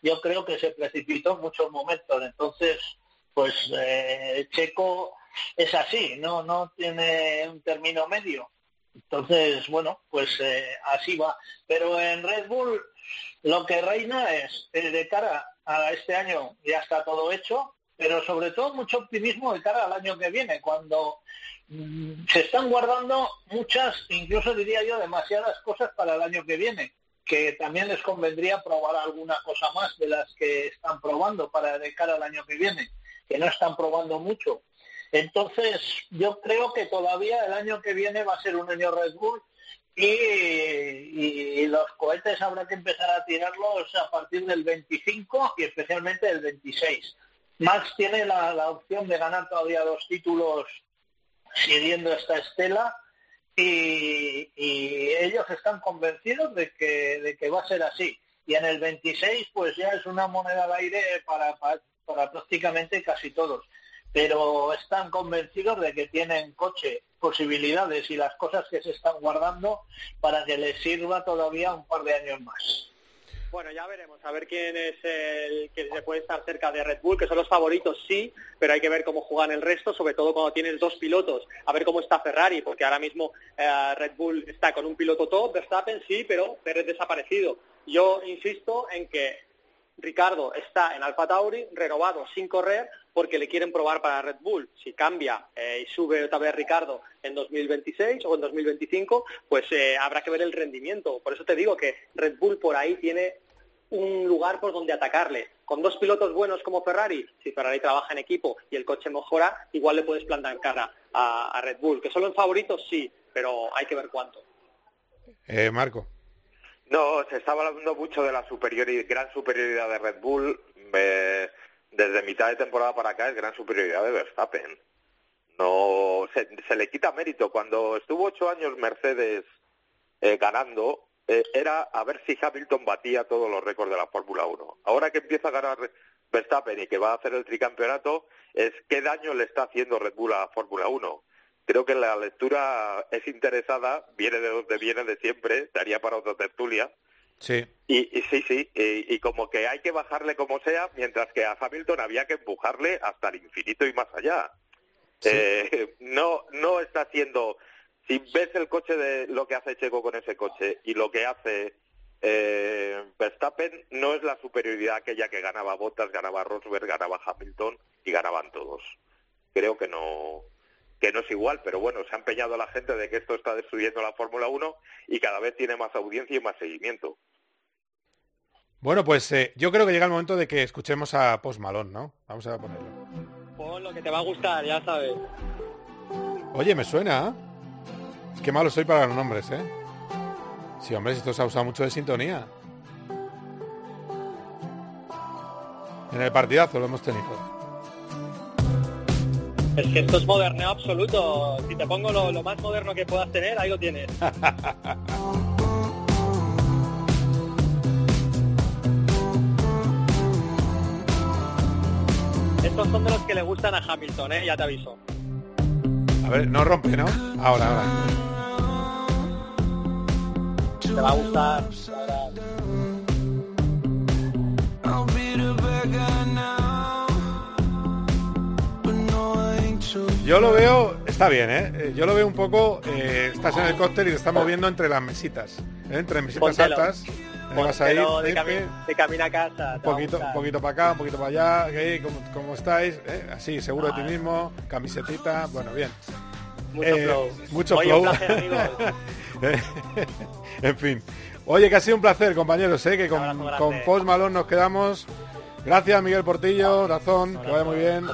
yo creo que se precipitó en muchos momentos. Entonces, pues eh, Checo es así, no, no tiene un término medio. Entonces, bueno, pues eh, así va. Pero en Red Bull lo que reina es, eh, de cara a este año ya está todo hecho, pero sobre todo mucho optimismo de cara al año que viene, cuando mm, se están guardando muchas, incluso diría yo, demasiadas cosas para el año que viene, que también les convendría probar alguna cosa más de las que están probando para de cara al año que viene, que no están probando mucho. Entonces, yo creo que todavía el año que viene va a ser un año Red Bull y, los cohetes habrá que empezar a tirarlos a partir del 25 y especialmente del 26. Max tiene la, opción de ganar todavía dos títulos siguiendo esta estela y, ellos están convencidos de que, de que va a ser así. Y en el 26 pues ya es una moneda al aire para, para prácticamente casi todos. Pero están convencidos de que tienen coche, posibilidades y las cosas que se están guardando para que les sirva todavía un par de años más. Bueno, ya veremos, a ver quién es el que se puede estar cerca de Red Bull, que son los favoritos, sí, pero hay que ver cómo juegan el resto, sobre todo cuando tienes dos pilotos, a ver cómo está Ferrari, porque ahora mismo eh, Red Bull está con un piloto top, Verstappen sí, pero Pérez desaparecido. Yo insisto en que Ricardo está en Alfa Tauri, renovado sin correr, porque le quieren probar para Red Bull. Si cambia eh, y sube otra vez Ricardo en 2026 o en 2025, pues eh, habrá que ver el rendimiento. Por eso te digo que Red Bull por ahí tiene un lugar por donde atacarle. Con dos pilotos buenos como Ferrari, si Ferrari trabaja en equipo y el coche mejora, igual le puedes plantar cara a, Red Bull. Que solo en favoritos sí, pero hay que ver cuánto. Eh, Marco. No, se estaba hablando mucho de la superioridad, gran superioridad de Red Bull. eh, desde mitad de temporada para acá es gran superioridad de Verstappen. No se, se le quita mérito. Cuando estuvo ocho años Mercedes eh, ganando, eh, era a ver si Hamilton batía todos los récords de la Fórmula 1. Ahora que empieza a ganar Verstappen y que va a hacer el tricampeonato, es qué daño le está haciendo Red Bull a la Fórmula 1. Creo que la lectura es interesada, viene de donde viene de siempre, daría para otra tertulia. Sí. Y, y sí, sí, y, y como que hay que bajarle como sea, mientras que a Hamilton había que empujarle hasta el infinito y más allá. Eh, no, no está haciendo. Si ves el coche de lo que hace Checo con ese coche y lo que hace eh, Verstappen, no es la superioridad aquella que ganaba Bottas, ganaba Rosberg, ganaba Hamilton y ganaban todos. Creo que no que no es igual, pero bueno, se ha empeñado la gente de que esto está destruyendo la Fórmula 1 y cada vez tiene más audiencia y más seguimiento. Bueno, pues eh, yo creo que llega el momento de que escuchemos a Post Malone, ¿no? Vamos a ponerlo. Pon lo que te va a gustar, ya sabes. Oye, me suena. ¿eh? Qué malo soy para los nombres, ¿eh? Sí, hombre, si esto se ha usado mucho de sintonía. En el partidazo lo hemos tenido. Es que esto es moderneo absoluto. Si te pongo lo, más moderno que puedas tener, ahí lo tienes. Estos son de los que le gustan a Hamilton, ¿eh? ya te aviso. A ver, no rompe, ¿no? Ahora, ahora. Te va a gustar. Yo lo veo, está bien, ¿eh? Eh, Yo lo veo un poco, eh, estás en el cóctel y te estás moviendo entre las mesitas, ¿eh? entre mesitas Póntelo. altas. Eh, vas a ir, de, Pepe, cami- de camino a casa. un poquito, un poquito para acá, un poquito para allá, ¿qué? ¿Cómo, cómo estáis? ¿Eh? Así, seguro de ti mismo, camisetita, bueno, bien. Mucho Eh, flow. Mucho Oye, flow. un placer. Eh, en fin. Oye, que ha sido un placer, compañeros, ¿eh? que con, con Post Malone nos quedamos. Gracias, Miguel Portillo, Razón, que vaya muy bien.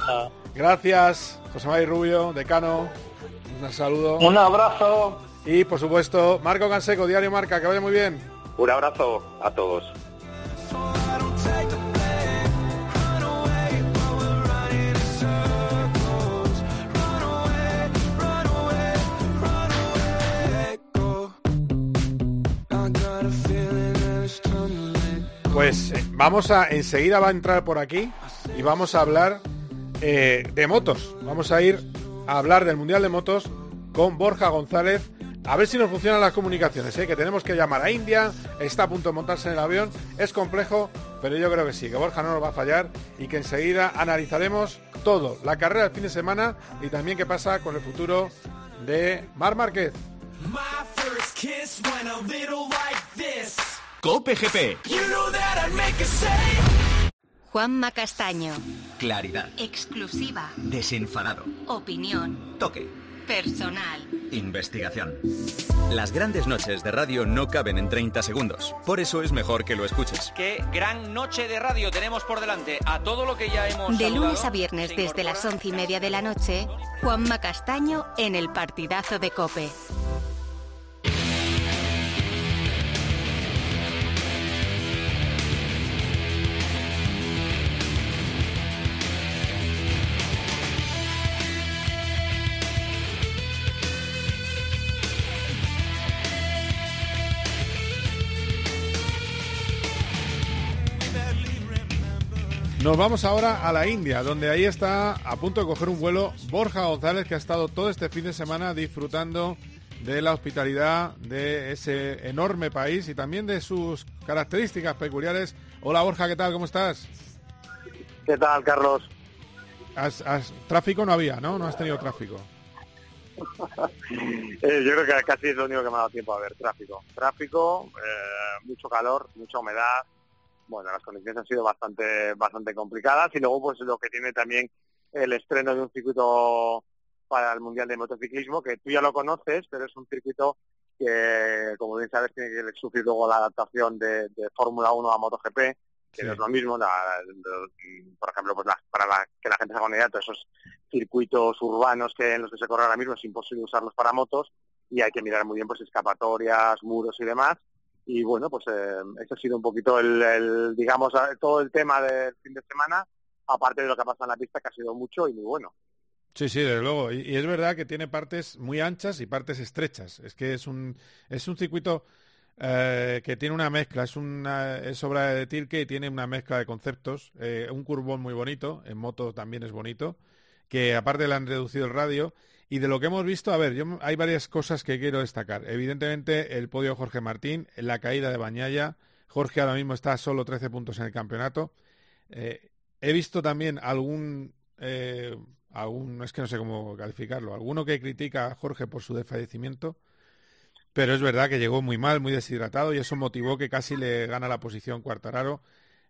Gracias, José María Rubio, decano. Un saludo. Un abrazo. Y por supuesto, Marco Canseco, Diario Marca, que vaya muy bien. Un abrazo a todos. Pues eh, vamos a, enseguida va a entrar por aquí y vamos a hablar eh, de motos. Vamos a ir a hablar del Mundial de Motos con Borja González. A ver si nos funcionan las comunicaciones, ¿eh? que tenemos que llamar a India, está a punto de montarse en el avión, es complejo, pero yo creo que sí, que Borja no nos va a fallar y que enseguida analizaremos todo, la carrera del fin de semana y también qué pasa con el futuro de Mar Márquez. Cope GP. Juanma Castaño. Claridad. Exclusiva. Desenfadado. Opinión. Toque. Personal. Investigación. Las grandes noches de radio no caben en 30 segundos. Por eso es mejor que lo escuches. Qué gran noche de radio tenemos por delante. A todo lo que ya hemos De lunes a viernes desde las once y media de la noche, Juanma Castaño en el partidazo de Cope. Nos vamos ahora a la India, donde ahí está a punto de coger un vuelo Borja González, que ha estado todo este fin de semana disfrutando de la hospitalidad de ese enorme país y también de sus características peculiares. Hola Borja, ¿qué tal? ¿Cómo estás? ¿Qué tal, Carlos? Has- has- tráfico no había, ¿no? No has tenido tráfico. Eh, yo creo que casi es lo único que me ha dado tiempo a ver, tráfico. Tráfico, eh, mucho calor, mucha humedad. Bueno, las condiciones han sido bastante bastante complicadas y luego pues lo que tiene también el estreno de un circuito para el Mundial de Motociclismo, que tú ya lo conoces, pero es un circuito que, como bien sabes, tiene que sufrir luego la adaptación de, de Fórmula 1 a MotoGP, que no es lo mismo. la- la- por ejemplo, pues la- para que la gente se haga una idea, todos esos circuitos urbanos que en los que se corre ahora mismo es imposible usarlos para motos y hay que mirar muy bien pues escapatorias, muros y demás. Y bueno, pues eh, ese ha sido un poquito el, digamos, todo el tema del fin de semana, aparte de lo que ha pasado en la pista, que ha sido mucho y muy bueno. Sí, sí, desde luego. Y, es verdad que tiene partes muy anchas y partes estrechas. Es que es un, es un circuito eh, que tiene una mezcla, es una es obra de Tilke y tiene una mezcla de conceptos. Eh, un curvón muy bonito, en moto también es bonito, que aparte le han reducido el radio. Y de lo que hemos visto, a ver, yo, hay varias cosas que quiero destacar. Evidentemente, el podio de Jorge Martín, la caída de Bañaya. Jorge ahora mismo está a solo 13 puntos en el campeonato. Eh, he visto también algún, eh, es que no sé cómo calificarlo, alguno que critica a Jorge por su desfallecimiento, pero es verdad que llegó muy mal, muy deshidratado y eso motivó que casi le gana la posición Cuartararo.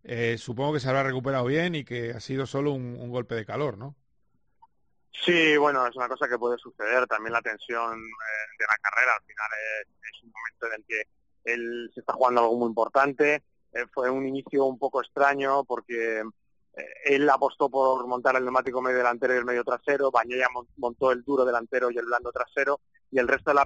Eh, supongo que se habrá recuperado bien y que ha sido solo un, un golpe de calor, ¿no? Sí, bueno, es una cosa que puede suceder. También la tensión eh, de la carrera, al final es, un momento en el que él se está jugando algo muy importante. Eh, fue un inicio un poco extraño porque eh, él apostó por montar el neumático medio delantero y el medio trasero, mon- montó el duro delantero y el blando trasero, y el resto de la,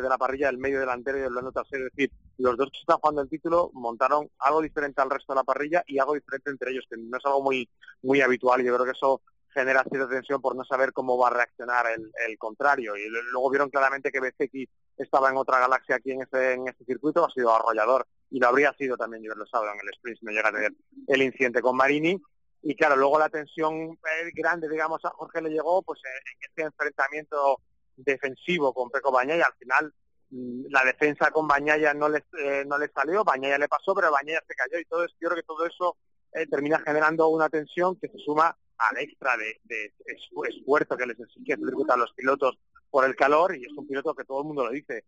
de la parrilla el medio delantero y el blando trasero. Es decir, los dos que están jugando el título montaron algo diferente al resto de la parrilla y algo diferente entre ellos, que no es algo muy, muy habitual y yo creo que eso genera cierta tensión por no saber cómo va a reaccionar el, el contrario. Y luego vieron claramente que Bezeki estaba en otra galaxia aquí en este, en este circuito, ha sido arrollador y lo habría sido también yo lo sábado en el sprint si no llega a tener el incidente con Marini. y claro, luego la tensión eh, grande, digamos, a Jorge le llegó pues en este enfrentamiento defensivo con Peco Bañaya, al final mm, la defensa con Bañaya no le, eh, no le salió, Bañaya le pasó, pero Bañaya se cayó y todo eso, yo creo que todo eso eh, termina generando una tensión que se suma al extra de, esfuerzo que les exige a los pilotos por el calor y es un piloto que todo el mundo lo dice,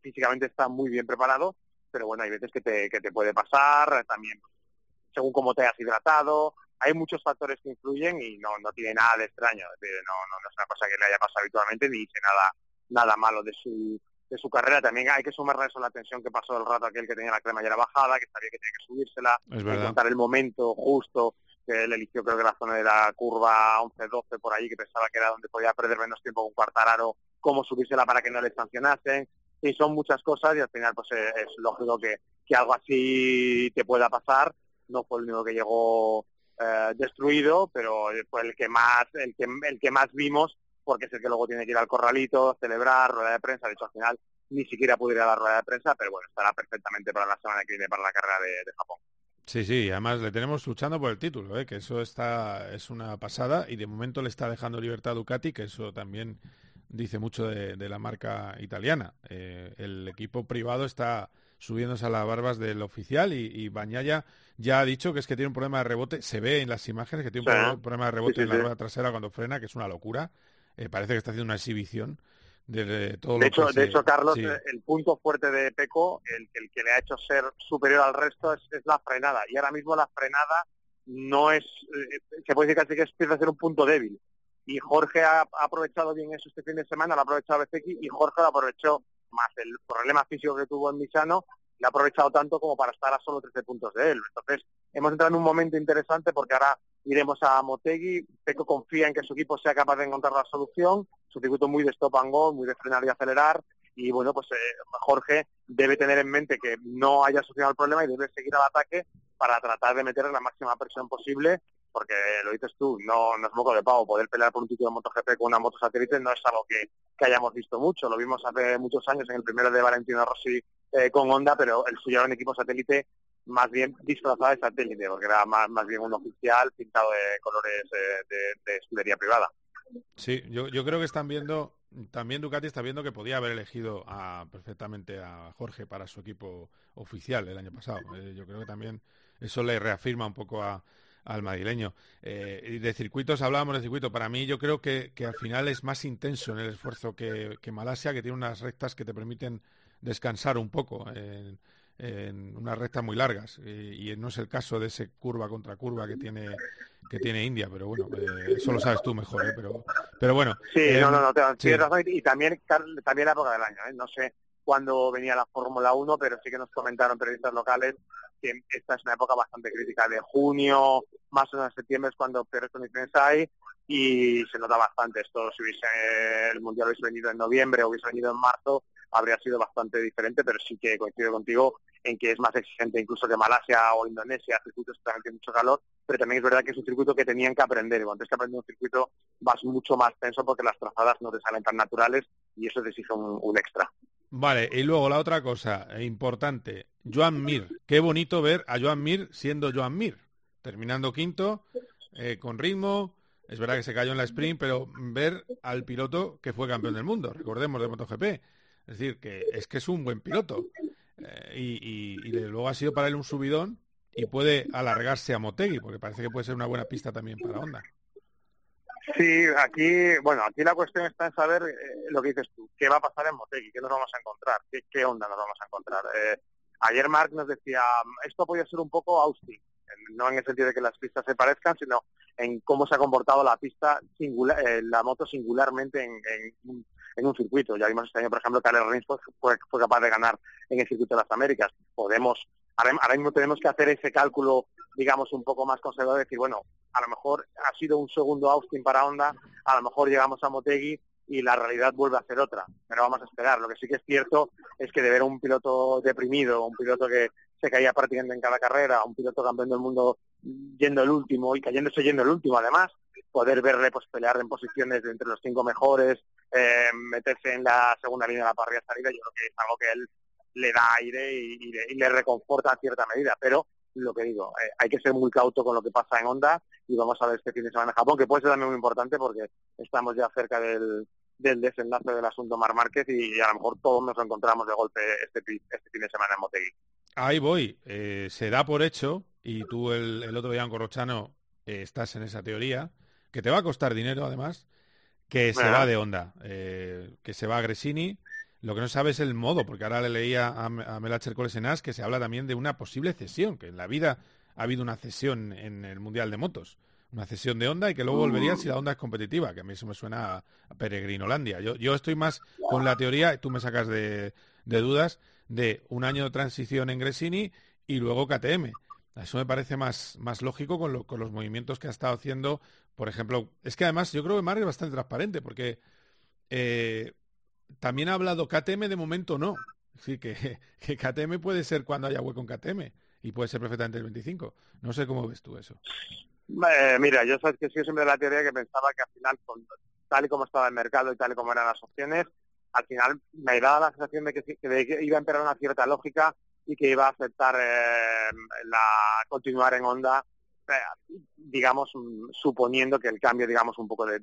físicamente está muy bien preparado, pero bueno, hay veces que te, que te puede pasar, también según cómo te has hidratado, hay muchos factores que influyen y no, no tiene nada de extraño, no, no, no es una cosa que le haya pasado habitualmente ni dice nada, nada malo de su, de su carrera. También hay que sumarle eso la tensión que pasó el rato aquel que tenía la cremallera bajada, que sabía que tenía que subírsela, encontrar el momento justo, que él eligió creo que la zona de la curva 11-12 por ahí, que pensaba que era donde podía perder menos tiempo con Cuartararo, cómo subírsela para que no le sancionasen. Y son muchas cosas y al final pues eh, es, lógico que, que algo así te pueda pasar. No fue el único que llegó eh, destruido, pero fue el que más, el que, el que más vimos, porque es el que luego tiene que ir al corralito, celebrar, rueda de prensa, de hecho al final ni siquiera pudo ir la rueda de prensa, pero bueno, estará perfectamente para la semana que viene para la carrera de, Japón. Sí, sí, además le tenemos luchando por el título, ¿eh? que eso está es una pasada y de momento le está dejando libertad a Ducati, que eso también dice mucho de, la marca italiana. Eh, el equipo privado está subiéndose a las barbas del oficial y, y Bañaya ya ha dicho que es que tiene un problema de rebote, se ve en las imágenes que tiene un problema de rebote en la rueda trasera cuando frena, que es una locura. Eh, parece que está haciendo una exhibición de, todo de lo hecho, De hecho, Carlos, el punto fuerte de Peco, el, el, que le ha hecho ser superior al resto es, la frenada. Y ahora mismo la frenada no es, eh, se puede decir casi que empieza a ser un punto débil. Y Jorge ha, aprovechado bien eso este fin de semana, lo ha aprovechado Bezeki y Jorge lo aprovechó más el problema físico que tuvo en Misano le ha aprovechado tanto como para estar a solo 13 puntos de él. Entonces, hemos entrado en un momento interesante porque ahora iremos a Motegi. Peco confía en que su equipo sea capaz de encontrar la solución. Su circuito muy de stop and go, muy de frenar y acelerar. Y bueno, pues eh, Jorge debe tener en mente que no haya solucionado el problema y debe seguir al ataque para tratar de meter la máxima presión posible porque lo dices tú, no, no es moco de pavo. Poder pelear por un título de MotoGP con una moto satélite no es algo que, que hayamos visto mucho. Lo vimos hace muchos años en el primero de Valentino Rossi eh, con Honda, pero el suyo era un equipo satélite más bien disfrazado de satélite, porque era más, más bien un oficial pintado de colores eh, de, escudería privada. Sí, yo, yo creo que están viendo, también Ducati está viendo que podía haber elegido a, perfectamente a Jorge para su equipo oficial el año pasado. Eh, yo creo que también eso le reafirma un poco al madrileño. y de circuitos, hablábamos de circuito. Para mí yo creo que, que al final es más intenso en el esfuerzo que, que Malasia, que tiene unas rectas que te permiten descansar un poco en, unas rectas muy largas y, no es el caso de ese curva contra curva que tiene que tiene India pero bueno eh, eso lo sabes tú mejor ¿eh? pero pero bueno sí eh, no no no tienes razón y también también la época del año ¿eh? no sé cuándo venía la Fórmula 1 pero sí que nos comentaron periodistas locales que esta es una época bastante crítica de junio más o menos septiembre es cuando peores condiciones hay y se nota bastante esto si hubiese el mundial hubiese venido en noviembre o hubiese venido en marzo habría sido bastante diferente, pero sí que coincido contigo en que es más exigente incluso que Malasia o Indonesia, circuitos que tienen mucho calor, pero también es verdad que es un circuito que tenían que aprender, cuando tienes que aprender un circuito vas mucho más tenso porque las trazadas no te salen tan naturales y eso te exige un, extra. Vale, y luego la otra cosa importante, Joan Mir. Qué bonito ver a Joan Mir siendo Joan Mir, terminando quinto, eh, con ritmo. Es verdad que se cayó en la sprint, pero ver al piloto que fue campeón del mundo, recordemos de MotoGP. Es decir, que es que es un buen piloto. Eh, y, luego ha sido para él un subidón y puede alargarse a Motegi, porque parece que puede ser una buena pista también para Honda. Sí, aquí, bueno, aquí la cuestión está en saber eh, lo que dices tú, qué va a pasar en Motegi, qué nos vamos a encontrar, qué, qué onda nos vamos a encontrar. Eh, ayer Mark nos decía, esto podría ser un poco Austin, no en el sentido de que las pistas se parezcan, sino en cómo se ha comportado la pista singular, la moto singularmente en, en, en un circuito. Ya vimos este año, por ejemplo, que Alex Rins fue, fue capaz de ganar en el circuito de las Américas. Podemos, ahora, mismo tenemos que hacer ese cálculo, digamos, un poco más conservador, decir, bueno, a lo mejor ha sido un segundo Austin para Honda, a lo mejor llegamos a Motegi y la realidad vuelve a ser otra. Pero vamos a esperar. Lo que sí que es cierto es que de ver un piloto deprimido, un piloto que se caía prácticamente en cada carrera, un piloto campeón del mundo yendo el último y cayéndose yendo el último además, poder verle pues pelear en posiciones de entre los cinco mejores, eh, meterse en la segunda línea de la parrilla salida, yo creo que es algo que él le da aire y, le, reconforta a cierta medida. Pero lo que digo, eh, hay que ser muy cauto con lo que pasa en Honda y vamos a ver este fin de semana en Japón, que puede ser también muy importante porque estamos ya cerca del, del desenlace del asunto Mar Márquez y, a lo mejor todos nos encontramos de golpe este, este fin de semana en Motegui. Ahí voy. Eh, se da por hecho, y tú el, el otro día en Corrochano eh, estás en esa teoría, que te va a costar dinero además, que se va de onda, eh, que se va a Gresini. Lo que no sabe es el modo, porque ahora le leía a, a Melacher Colesenas que se habla también de una posible cesión, que en la vida ha habido una cesión en el Mundial de Motos una cesión de onda y que luego volvería si la onda es competitiva, que a mí eso me suena a, Peregrinolandia. Yo, yo estoy más con la teoría, tú me sacas de, dudas, de un año de transición en Gresini y luego KTM. Eso me parece más, más lógico con, con los movimientos que ha estado haciendo. Por ejemplo, es que además yo creo que Mark es bastante transparente porque eh, también ha hablado KTM, de momento no. Sí, que, que KTM puede ser cuando haya hueco en KTM y puede ser perfectamente el 25. No sé cómo ves tú eso. Eh, mira, yo sabes que siempre de la teoría que pensaba que al final, tal y como estaba el mercado y tal y como eran las opciones, al final me daba la sensación de que, iba a empezar una cierta lógica y que iba a aceptar eh, la continuar en onda, digamos, mm, suponiendo que el cambio, digamos, un poco de,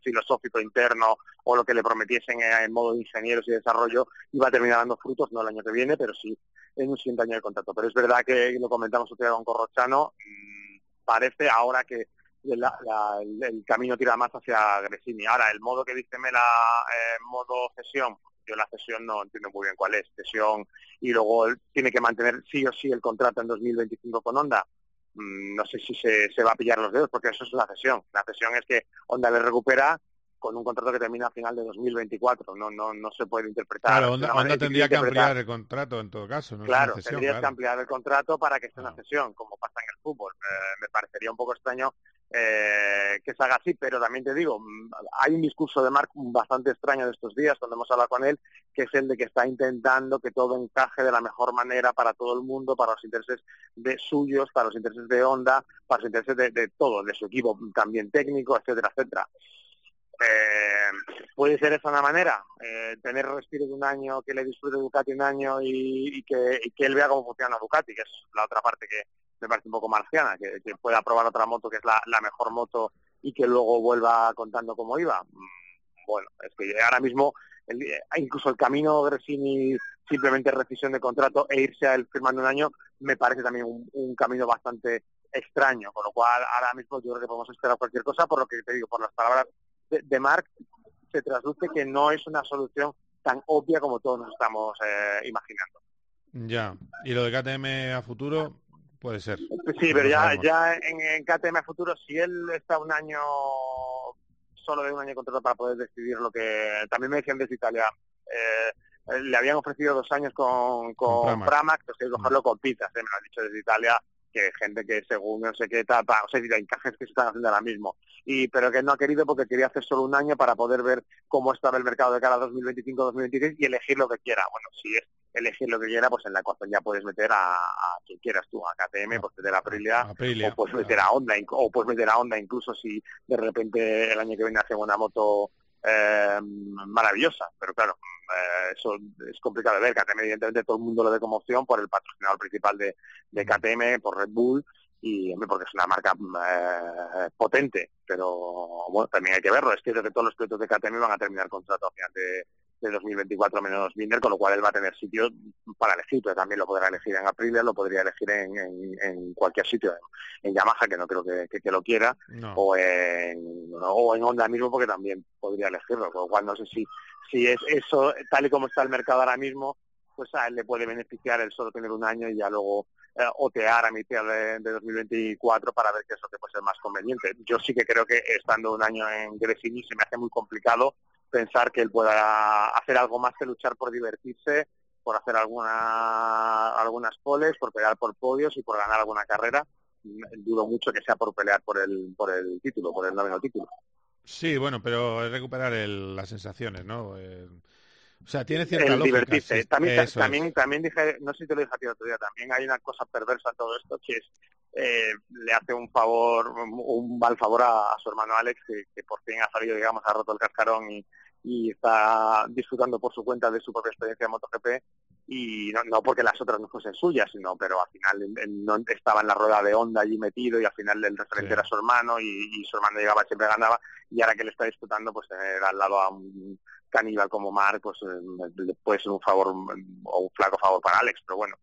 filosófico interno o lo que le prometiesen en modo de ingenieros y desarrollo iba a terminar dando frutos, no el año que viene, pero sí en un siguiente año de contrato. Pero es verdad que lo comentamos día con Corrochano, mm, parece ahora que el camino tira más hacia Gresini. Ahora, el modo que dice Mela, eh, modo cesión, yo la cesión no entiendo muy bien cuál es, cesión, y luego tiene que mantener sí o sí el contrato en 2025 con Honda. Mm, no sé si se, se va a pillar los dedos, porque eso es la cesión. La cesión es que Honda le recupera con un contrato que termina a final de 2024. No, no, no se puede interpretar. Claro, Honda, tendría que ampliar el contrato en todo caso. ¿no? Claro, tendría que ampliar el contrato para que esté en una cesión, como pasa en el fútbol. Eh, me parecería un poco extraño eh, que se haga así, pero también te digo, mm, hay un discurso de Marc bastante extraño de estos días, cuando hemos hablado con él, que es el de que está intentando que todo encaje de la mejor manera para todo el mundo, para los intereses de suyos, para los intereses de Honda, para los intereses de, todo, de su equipo también técnico, etcétera, etcétera. Eh, puede ser esa una manera, eh, tener respiro de un año, que le disfrute Ducati un año y, que, él vea cómo funciona Ducati, que es la otra parte que me parece un poco marciana, que, pueda probar otra moto que es la, mejor moto y que luego vuelva contando cómo iba. Mm, bueno, es que ahora mismo incluso el camino Gresini simplemente rescisión de contrato e irse a él firmando un año me parece también un, camino bastante extraño, con lo cual ahora mismo yo creo que podemos esperar cualquier cosa por lo que te digo, por las palabras de, Mark se traduce que no es una solución tan obvia como todos nos estamos eh, imaginando. Ya, y lo de KTM a futuro puede ser. Sí, pero ya, ya en, KTM a futuro, si él está un año solo de un año de contrato para poder decidir lo que también me decían desde Italia, eh, le habían ofrecido dos años con, con, Pramac, pues que cogerlo con pizzas, eh, me lo han dicho desde Italia, que gente que según no sé qué etapa, o sea, hay encajes que se están haciendo ahora mismo, y pero que no ha querido porque quería hacer solo un año para poder ver cómo estaba el mercado de cara a 2025-2026 y elegir lo que quiera. Bueno, si es elegir lo que quiera, pues en la ecuación ya puedes meter a, quien quieras tú, a KTM, pues meter a Aprilia, o puedes meter a Honda, o puedes meter a Honda incluso si de repente el año que viene hace una moto eh, maravillosa, pero claro, eh, eso es complicado de ver. KTM, evidentemente, todo el mundo lo ve como opción por el patrocinador principal de, de KTM, por Red Bull, y porque es una marca eh, potente, pero bueno, también hay que verlo. Es cierto que todos los pilotos de KTM van a terminar contrato a final de, de 2024 menos Binder, con lo cual él va a tener sitio para elegir, pero también lo podrá elegir en Aprilia, lo podría elegir en, en, cualquier sitio, en, Yamaha, que no creo que, que, lo quiera, o, en, o en Honda mismo, porque también podría elegirlo, con lo cual no sé si, si es eso, tal y como está el mercado ahora mismo, pues a él le puede beneficiar el solo tener un año y ya luego eh, otear a mitad de, de, 2024 para ver qué es lo que puede ser más conveniente. Yo sí que creo que estando un año en Gresini se me hace muy complicado pensar que él pueda hacer algo más que luchar por divertirse, por hacer alguna, algunas poles, por pelear por podios y por ganar alguna carrera. Dudo mucho que sea por pelear por el, por el título, por el noveno título. Sí, bueno, pero es recuperar las sensaciones, ¿no? Eh, o sea, tiene cierta el divertirse. también, también, también dije, no sé si te lo dije a ti otro día, también hay una cosa perversa en todo esto, que es eh, le hace un favor, un mal favor a, su hermano Alex, que, por fin ha salido, digamos, ha roto el cascarón y, y está disfrutando por su cuenta de su propia experiencia de MotoGP y no, no porque las otras no fuesen suyas, sino pero al final él- él no estaba en la rueda de onda allí metido y al final el referente Sí. era su hermano y, y su hermano llegaba siempre ganaba y ahora que le está disputando pues tener al lado a un caníbal como Marc pues eh, le puede ser un favor o un flaco favor para Alex, pero bueno,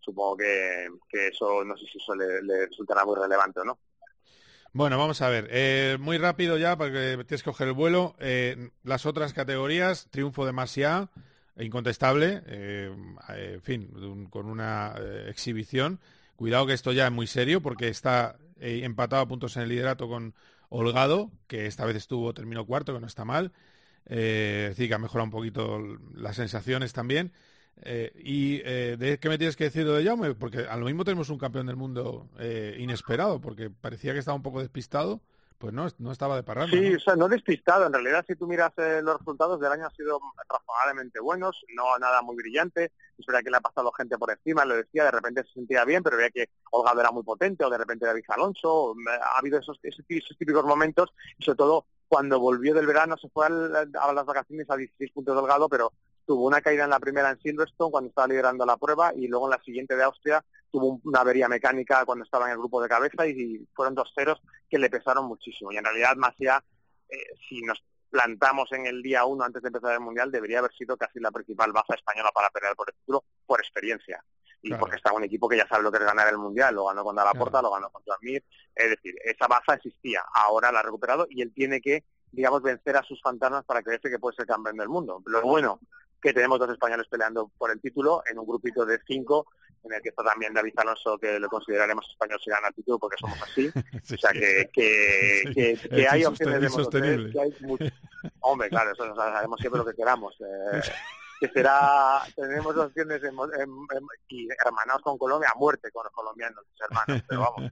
supongo que, que eso no sé si eso le, le resultará muy relevante o no. Bueno, vamos a ver. eh, muy rápido ya, porque tienes que coger el vuelo. Eh, las otras categorías, triunfo de incontestable, eh, en fin, con una exhibición. Cuidado que esto ya es muy serio, porque está empatado a puntos en el liderato con Holgado, que esta vez estuvo, terminó cuarto, que no está mal. Es decir, que ha mejorado un poquito las sensaciones también. Eh, ¿Y eh, de qué me tienes que decir de Jaume? Porque a lo mismo tenemos un campeón del mundo eh, inesperado, porque parecía que estaba un poco despistado, pues no, no estaba de parranda. Sí, ¿no? o sea, no despistado. En realidad, si tú miras eh, los resultados del año han sido razonablemente buenos, no nada muy brillante. Es verdad que le ha pasado gente por encima, lo decía, de repente se sentía bien, pero veía que Holgado era muy potente, o de repente David Alonso. eh, Ha habido esos, esos, esos típicos momentos, y sobre todo cuando volvió del verano, se fue al- a las vacaciones a 16 puntos Holgado, pero tuvo una caída en la primera en Silverstone cuando estaba liderando la prueba y luego en la siguiente de Austria tuvo un- una avería mecánica cuando estaba en el grupo de cabeza y, fueron dos ceros que le pesaron muchísimo. Y en realidad Masia, eh, si nos plantamos en el día uno antes de empezar el Mundial, debería haber sido casi la principal baza española para pelear por el título por experiencia. Y Claro. porque está un equipo que ya sabe lo que es ganar el Mundial, lo ganó contra la Porta, lo ganó contra Mir, es decir, esa baza existía, ahora la ha recuperado y él tiene que, digamos, vencer a sus fantasmas para creerse que puede ser campeón del mundo. Lo bueno que tenemos dos españoles peleando por el título en un grupito de cinco, en el que está también David Alonso, que lo consideraremos español si gana el título porque somos así. o sea, que, que, Sí, que, hay opciones de Moto3, insostenible. que hay mucho- Hombre, claro, eso nos haremos siempre lo que queramos. eh, que será, tenemos opciones en, en- en- y hermanados con Colombia a muerte con los colombianos, hermanos, pero vamos.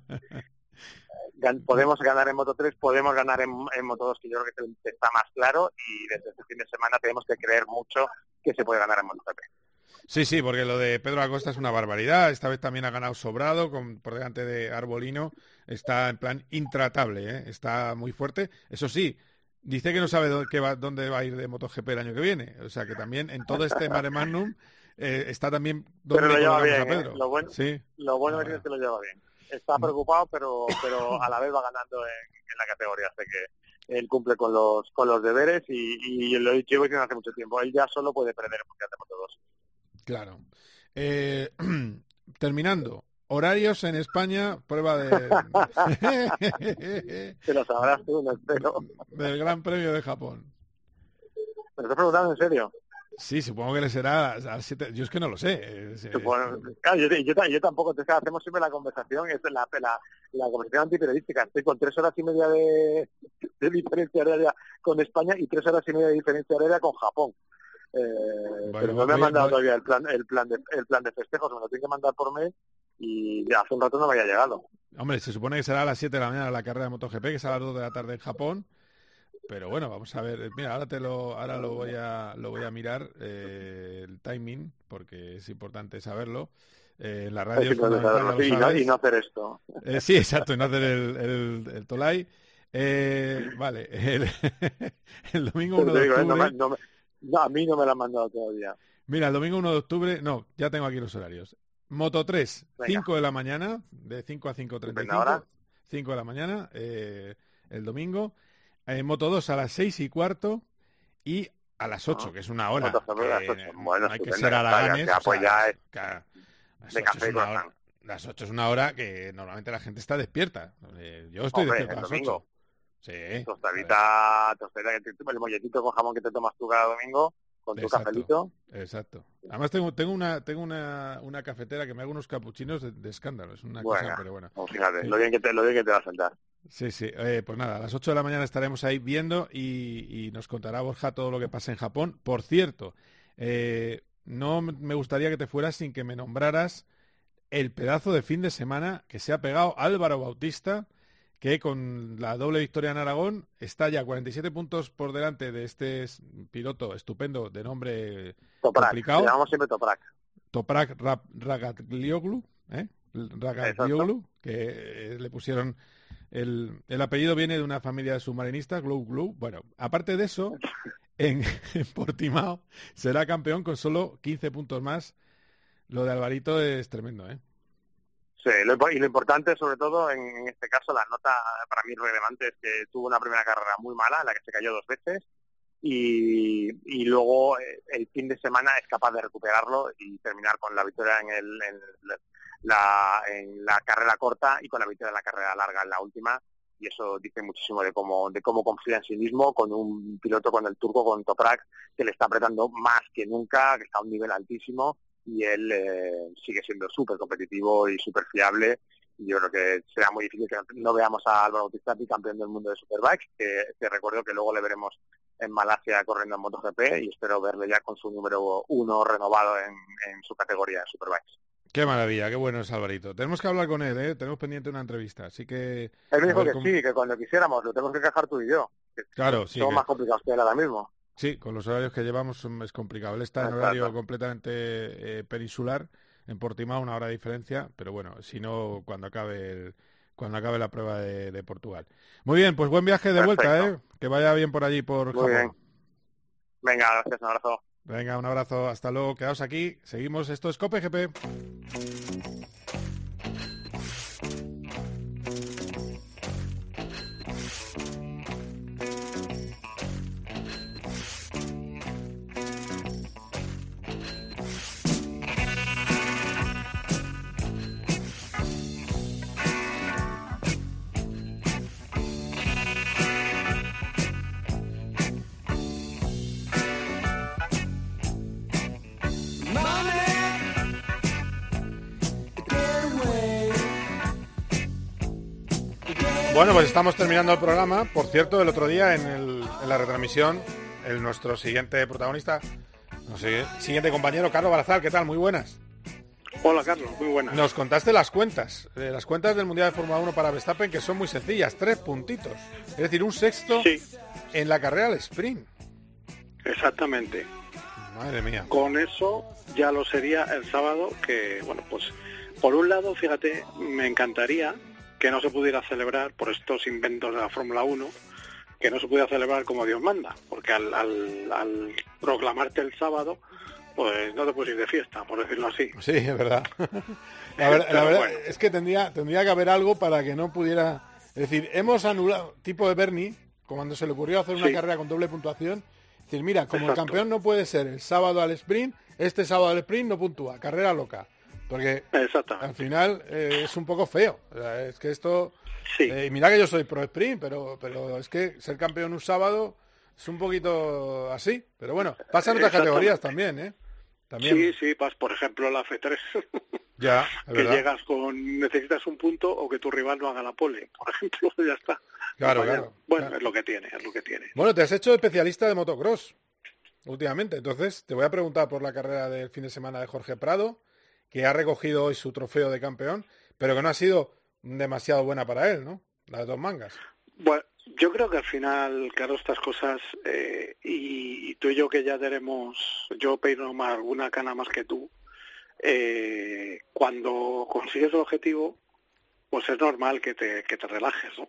Podemos ganar en Moto 3, podemos ganar en, en Moto 2, que yo creo que está más claro, y desde este fin de semana tenemos que creer mucho que se puede ganar en MotoGP. Sí, sí, porque lo de Pedro Acosta es una barbaridad. Esta vez también ha ganado sobrado con, por delante de Arbolino. Está en plan intratable, ¿eh? está muy fuerte. Eso sí, dice que no sabe dó- qué va- dónde va a ir de MotoGP el año que viene. O sea que también en todo este mare magnum eh, está también Pero dónde lo lleva bien, a ¿eh? Lo bueno, Sí. lo bueno es que lo lleva bien. Está preocupado, pero pero a la vez va ganando en, en la categoría, así que él cumple con los con los deberes y, y lo he dicho llevo diciendo hace mucho tiempo, él ya solo puede perder de Moto 2. Claro. Eh, terminando. Horarios en España, prueba de, Te lo sabrás tú, no espero. del Gran Premio de Japón. ¿Me estás preguntando en serio? Sí, supongo que le será a las siete. Yo es que no lo sé. Sí, Supongo- claro, yo, yo, yo tampoco, entonces hacemos siempre la conversación, es la, la, la conversación antiperiodística. Estoy con tres horas y media de, de diferencia horaria con España y tres horas y media de diferencia horaria con Japón. Eh, pero no me ha mandado voy- todavía el plan, el plan de, el plan de festejos, me lo tiene que mandar por mail y hace un rato no me había llegado. Hombre, se supone que será a las 7 de la mañana la carrera de MotoGP, que es a las 2 de la tarde en Japón. Pero bueno, vamos a ver. Mira, ahora te lo, ahora lo voy a, lo voy a mirar eh, el timing, porque es importante saberlo. Eh, la radio sí, y no- sabes. y no hacer esto. Eh, sí, exacto, y no hacer el, el, el tolai. Eh, vale, el, el domingo 1 Pero te de eh, no octubre. me- no me- no, a mí no me lo han mandado todavía. Mira, el domingo 1 de octubre, no, ya tengo aquí los horarios. Moto 3, Venga. 5 de la mañana, de 5 a Estupenda hora. 5.35. 5 de la mañana, eh, el domingo. Eh, Moto 2 a las 6 y cuarto y a las 8, que es una hora. A que. Bueno, no hay que ser haraganes. o pues sea, claro, las de 8 café es y una croissant. hora- las 8 es una hora que normalmente la gente está despierta. Eh, yo estoy Hombre, despierto a las domingo. 8. Sí. Tostadita, tostadita, que te- el molletito con jamón que te tomas tú cada domingo, con tu Exacto. cafelito. Exacto. Además tengo, tengo una tengo una, una cafetera que me hago unos capuchinos de, de escándalo. Es una Bueno, cosa, pero bueno. pues fíjate, Sí. lo bien que te, lo bien que te va a sentar. Sí, sí. Eh, pues nada, a las 8 de la mañana estaremos ahí viendo y, y nos contará Borja todo lo que pasa en Japón. Por cierto, eh, no me gustaría que te fueras sin que me nombraras el pedazo de fin de semana que se ha pegado Álvaro Bautista, que con la doble victoria en Aragón está ya 47 puntos por delante de este piloto estupendo de nombre Toprak, complicado. le llamamos siempre Toprak. Toprak Ragaglioglu, ¿eh? Ragaglioglu, que eh, le pusieron el, el apellido viene de una familia de submarinistas, Glow Glow. Bueno, aparte de eso, en, Portimao será campeón con solo 15 puntos más lo de Alvarito es tremendo, ¿eh? Sí, lo, y lo importante, sobre todo, en, este caso, la nota para mí relevante es que tuvo una primera carrera muy mala, en la que se cayó dos veces, y, y luego eh, el fin de semana es capaz de recuperarlo y terminar con la victoria en, el, la, en la carrera corta y con la victoria en la carrera larga en la última y eso dice muchísimo de cómo de cómo confía en sí mismo con un piloto con el turco con Toprak que le está apretando más que nunca que está a un nivel altísimo y él eh, sigue siendo súper competitivo y súper fiable yo creo que será muy difícil que no veamos a Álvaro Bautista campeón del mundo de Superbike, que, que, recuerdo que luego le veremos en Malasia corriendo en MotoGP y espero verle ya con su número uno renovado en, en su categoría de Superbikes. Qué maravilla, qué bueno es Alvarito. Tenemos que hablar con él, ¿eh? tenemos pendiente una entrevista, así que... Él me dijo que cómo... sí, que cuando quisiéramos, lo tenemos que cajar tú y yo. Claro, sí. Somos que... más complicados que él ahora mismo. Sí, con los horarios que llevamos es complicado. Él está en horario completamente eh, peninsular, en Portimao, una hora de diferencia, pero bueno, si no, cuando acabe el, cuando acabe la prueba de, de, Portugal. Muy bien, pues buen viaje de Perfecto. vuelta, ¿eh? Que vaya bien por allí, por Muy Japón. bien. Venga, gracias, un abrazo. Venga, un abrazo, hasta luego, quedaos aquí, seguimos, esto es Cope GP. Estamos terminando el programa. Por cierto, el otro día en, el, en la retransmisión, el, nuestro siguiente protagonista, no sé, siguiente compañero, Carlos Barazal, ¿qué tal? Muy buenas. Hola, Carlos, muy buenas. Nos contaste las cuentas, eh, las cuentas del Mundial de Fórmula 1 para Verstappen, que son muy sencillas, tres puntitos. Es decir, un sexto sí. en la carrera al sprint. Exactamente. Madre mía. Con eso ya lo sería el sábado, que, bueno, pues por un lado, fíjate, me encantaría que no se pudiera celebrar por estos inventos de la Fórmula 1, que no se pudiera celebrar como Dios manda, porque al, al, al, proclamarte el sábado, pues no te puedes ir de fiesta, por decirlo así. Sí, es verdad. la, ver, la verdad bueno. es que tendría, tendría que haber algo para que no pudiera... Es decir, hemos anulado, tipo de Bernie, cuando se le ocurrió hacer una sí. carrera con doble puntuación, decir, mira, como Exacto. el campeón no puede ser el sábado al sprint, este sábado al sprint no puntúa, carrera loca. Porque al final eh, es un poco feo. O sea, es que esto. Sí. Eh, mira que yo soy pro sprint, pero, pero es que ser campeón un sábado es un poquito así. Pero bueno, pasan otras categorías también, ¿eh? También. Sí, sí, pas, por ejemplo, la F3. ya, que verdad. llegas con. Necesitas un punto o que tu rival no haga la pole, por ejemplo, ya está. Claro, claro. Bueno, claro. es lo que tiene, es lo que tiene. Bueno, te has hecho especialista de motocross últimamente. Entonces, te voy a preguntar por la carrera del fin de semana de Jorge Prado que ha recogido hoy su trofeo de campeón, pero que no ha sido demasiado buena para él, ¿no? Las dos mangas. Bueno, yo creo que al final, claro, estas cosas, eh, y, y, tú y yo que ya tenemos, yo peino más, alguna cana más que tú, eh, cuando consigues el objetivo, pues es normal que te, que te relajes, ¿no?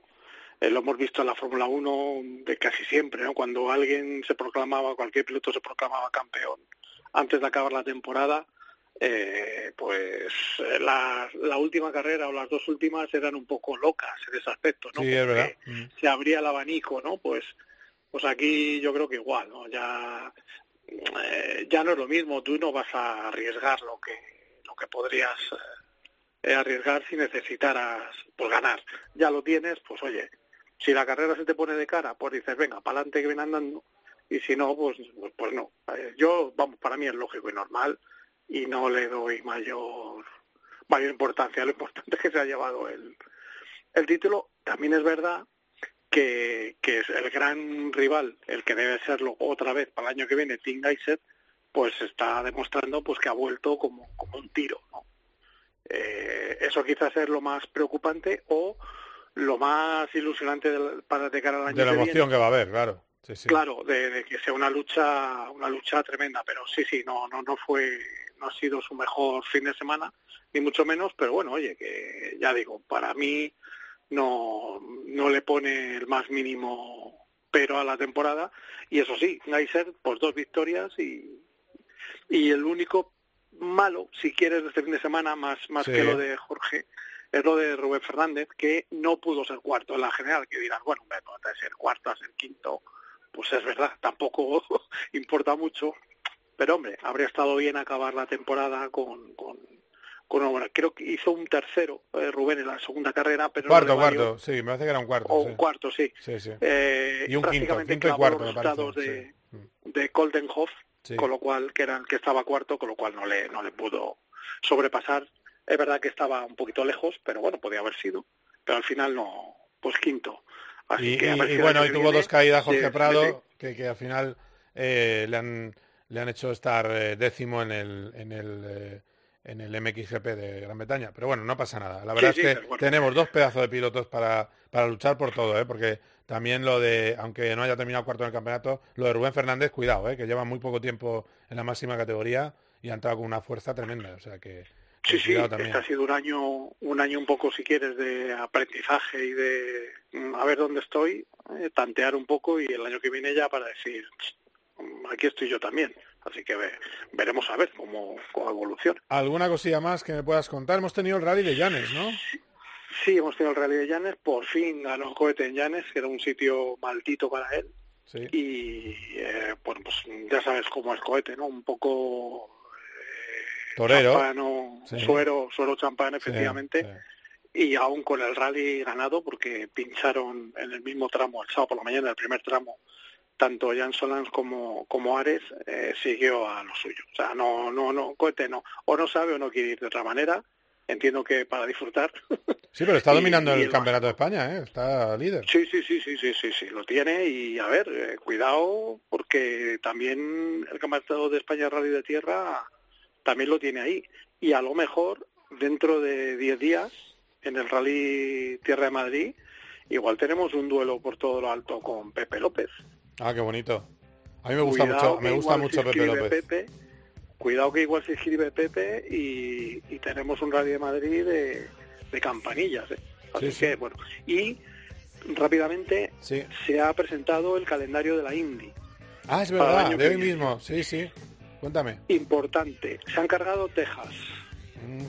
Eh, lo hemos visto en la Fórmula 1 de casi siempre, ¿no? Cuando alguien se proclamaba, cualquier piloto se proclamaba campeón antes de acabar la temporada, eh, pues la, la, última carrera o las dos últimas eran un poco locas en ese aspecto, ¿no? Sí, es verdad. Se abría el abanico, ¿no? Pues, pues aquí yo creo que igual, ¿no? Ya, eh, ya no es lo mismo, tú no vas a arriesgar lo que, lo que podrías eh, arriesgar si necesitaras pues ganar. Ya lo tienes, pues oye, si la carrera se te pone de cara, pues dices, venga, para adelante que ven andando, y si no, pues, pues, pues no. Yo, vamos, para mí es lógico y normal y no le doy mayor mayor importancia. Lo importante es que se ha llevado el, el título. También es verdad que, que es el gran rival, el que debe serlo otra vez para el año que viene, Tim Geiser, pues está demostrando pues que ha vuelto como, como un tiro. ¿no? Eh, eso quizás es lo más preocupante o lo más ilusionante de, para de cara al año de la que emoción viene. que va a haber, claro. Sí, sí. Claro, de, de, que sea una lucha, una lucha tremenda, pero sí, sí, no, no, no fue, no ha sido su mejor fin de semana, ni mucho menos, pero bueno, oye, que ya digo, para mí no, no le pone el más mínimo pero a la temporada, y eso sí, Geiser, pues dos victorias y, y el único malo, si quieres, de este fin de semana, más, más Sí. que lo de Jorge, es lo de Rubén Fernández, que no pudo ser cuarto en la general, que dirás, bueno, hombre, no, de ser cuarto a ser quinto, pues es verdad, tampoco importa mucho, pero hombre, habría estado bien acabar la temporada con, con, con una buena. Creo que hizo un tercero eh, Rubén en la segunda carrera, pero no Cuarto, valió. cuarto, sí, me parece que era un cuarto. O sí. un cuarto, sí. Sí, sí. Eh, y un quinto, prácticamente quinto y clavó cuarto, los resultados de, sí. de con lo cual, que era el que estaba cuarto, con lo cual no le, no le pudo sobrepasar. Es verdad que estaba un poquito lejos, pero bueno, podía haber sido. Pero al final no, pues quinto. Así Y, que y- y bueno, y tuvo viene- dos caídas Jorge Prado. Que, que al final eh, le, han, le han hecho estar eh, décimo en el, en el, eh, en el MXGP de Gran Bretaña. Pero bueno, no pasa nada. La verdad sí, es que tenemos dos pedazos de pilotos para, para luchar por todo, ¿eh? porque también lo de, aunque no haya terminado cuarto en el campeonato, lo de Rubén Fernández, cuidado, ¿eh? que lleva muy poco tiempo en la máxima categoría y ha entrado con una fuerza tremenda. O sea que, Sí, sí, este ha sido un año, un año un poco, si quieres, de aprendizaje y de mm, a ver dónde estoy, eh, tantear un poco y el año que viene ya para decir, "Mm, aquí estoy yo también. Así que ve- veremos a ver cómo, cómo evoluciona. ¿Alguna cosilla más que me puedas contar? Hemos tenido el rally de Llanes, ¿no? Sí, hemos tenido el Rally de Llanes, por fin ganó el cohete en Llanes, que era un sitio maldito para él. Sí. Y eh, pues ya sabes cómo es cohete, ¿no? Un poco Torero. champán o Sí. suero, suero champán, Sí, efectivamente. Y aún con el rally ganado, porque pincharon en el mismo tramo, el sábado por la mañana, el primer tramo, tanto Jan Solans como, como Ares, eh, siguió a lo suyo. O sea, no, no, no, cohete no. O no sabe o no quiere ir de otra manera. Entiendo que para disfrutar. Sí, pero está dominando y el el campeonato de España, ¿eh? Está líder. Sí, sí, sí, sí, sí, sí, sí, lo tiene y a ver, eh, cuidado porque también el Campeonato de España Rally de Tierra también lo tiene ahí y a lo mejor dentro de 10 días en el Rally Tierra de Madrid igual tenemos un duelo por todo lo alto con Pepe López. Ah, qué bonito. A mí me gusta Cuidado mucho, me gusta mucho Pepe López. Pepe, cuidado que igual se inscribe Pepe y, y tenemos un Rally de Madrid de, de campanillas. ¿eh? Así Sí, sí. que, bueno. Y rápidamente Sí. se ha presentado el calendario de la Indy. Ah, es verdad, de hoy viene. mismo. Sí, sí. Cuéntame. Importante. Se han cargado Texas Mm,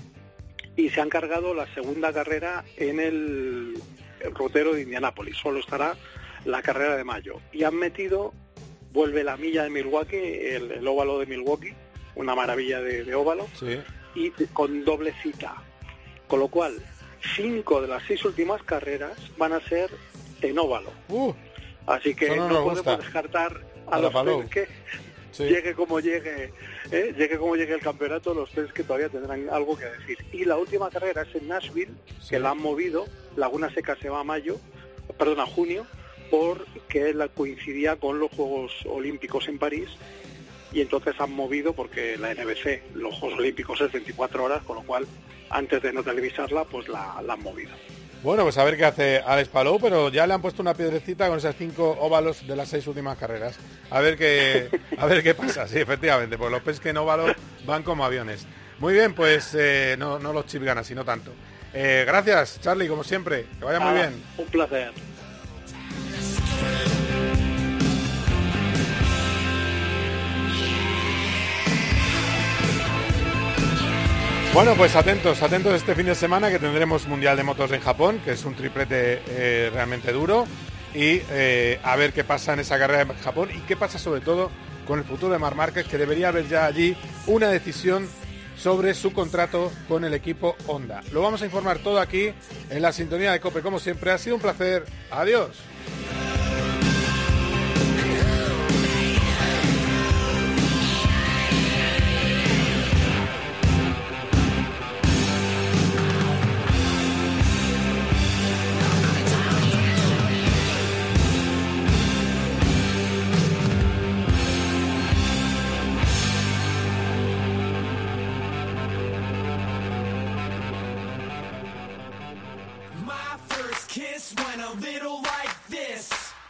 y se han cargado la segunda carrera en el, el rutero de Indianápolis. Solo estará la carrera de mayo. Y han metido, vuelve la milla de Milwaukee, el, el óvalo de Milwaukee, una maravilla de, de óvalo, Sí. y con doble cita. Con lo cual, cinco de las seis últimas carreras van a ser en óvalo. Así que Uh, no no, podemos gusta. descartar a los tres que Sí. llegue como llegue, ¿eh? llegue como llegue el campeonato, los tres que todavía tendrán algo que decir. Y la última carrera es en Nashville, que la han movido, Laguna Seca se va a mayo, perdón, a junio, porque la coincidía con los Juegos Olímpicos en París y entonces han movido porque la NBC, los Juegos Olímpicos es 24 horas, con lo cual antes de no televisarla, pues la, la han movido. Bueno, pues a ver qué hace Alex Palou, pero ya le han puesto una piedrecita con esas cinco óvalos de las seis últimas carreras. A ver qué, a ver qué pasa, sí, efectivamente, pues los pesques en óvalo van como aviones. Muy bien, pues eh, no, no los chipganas, sino tanto. Eh, gracias, Charlie, como siempre. Que vaya muy bien. Un placer. Bueno, pues atentos, atentos este fin de semana que tendremos Mundial de Motos en Japón, que es un triplete eh, realmente duro, y eh, a ver qué pasa en esa carrera en Japón y qué pasa sobre todo con el futuro de Mar Márquez, que debería haber ya allí una decisión sobre su contrato con el equipo Honda. Lo vamos a informar todo aquí en la sintonía de Cope, como siempre. Ha sido un placer. Adiós.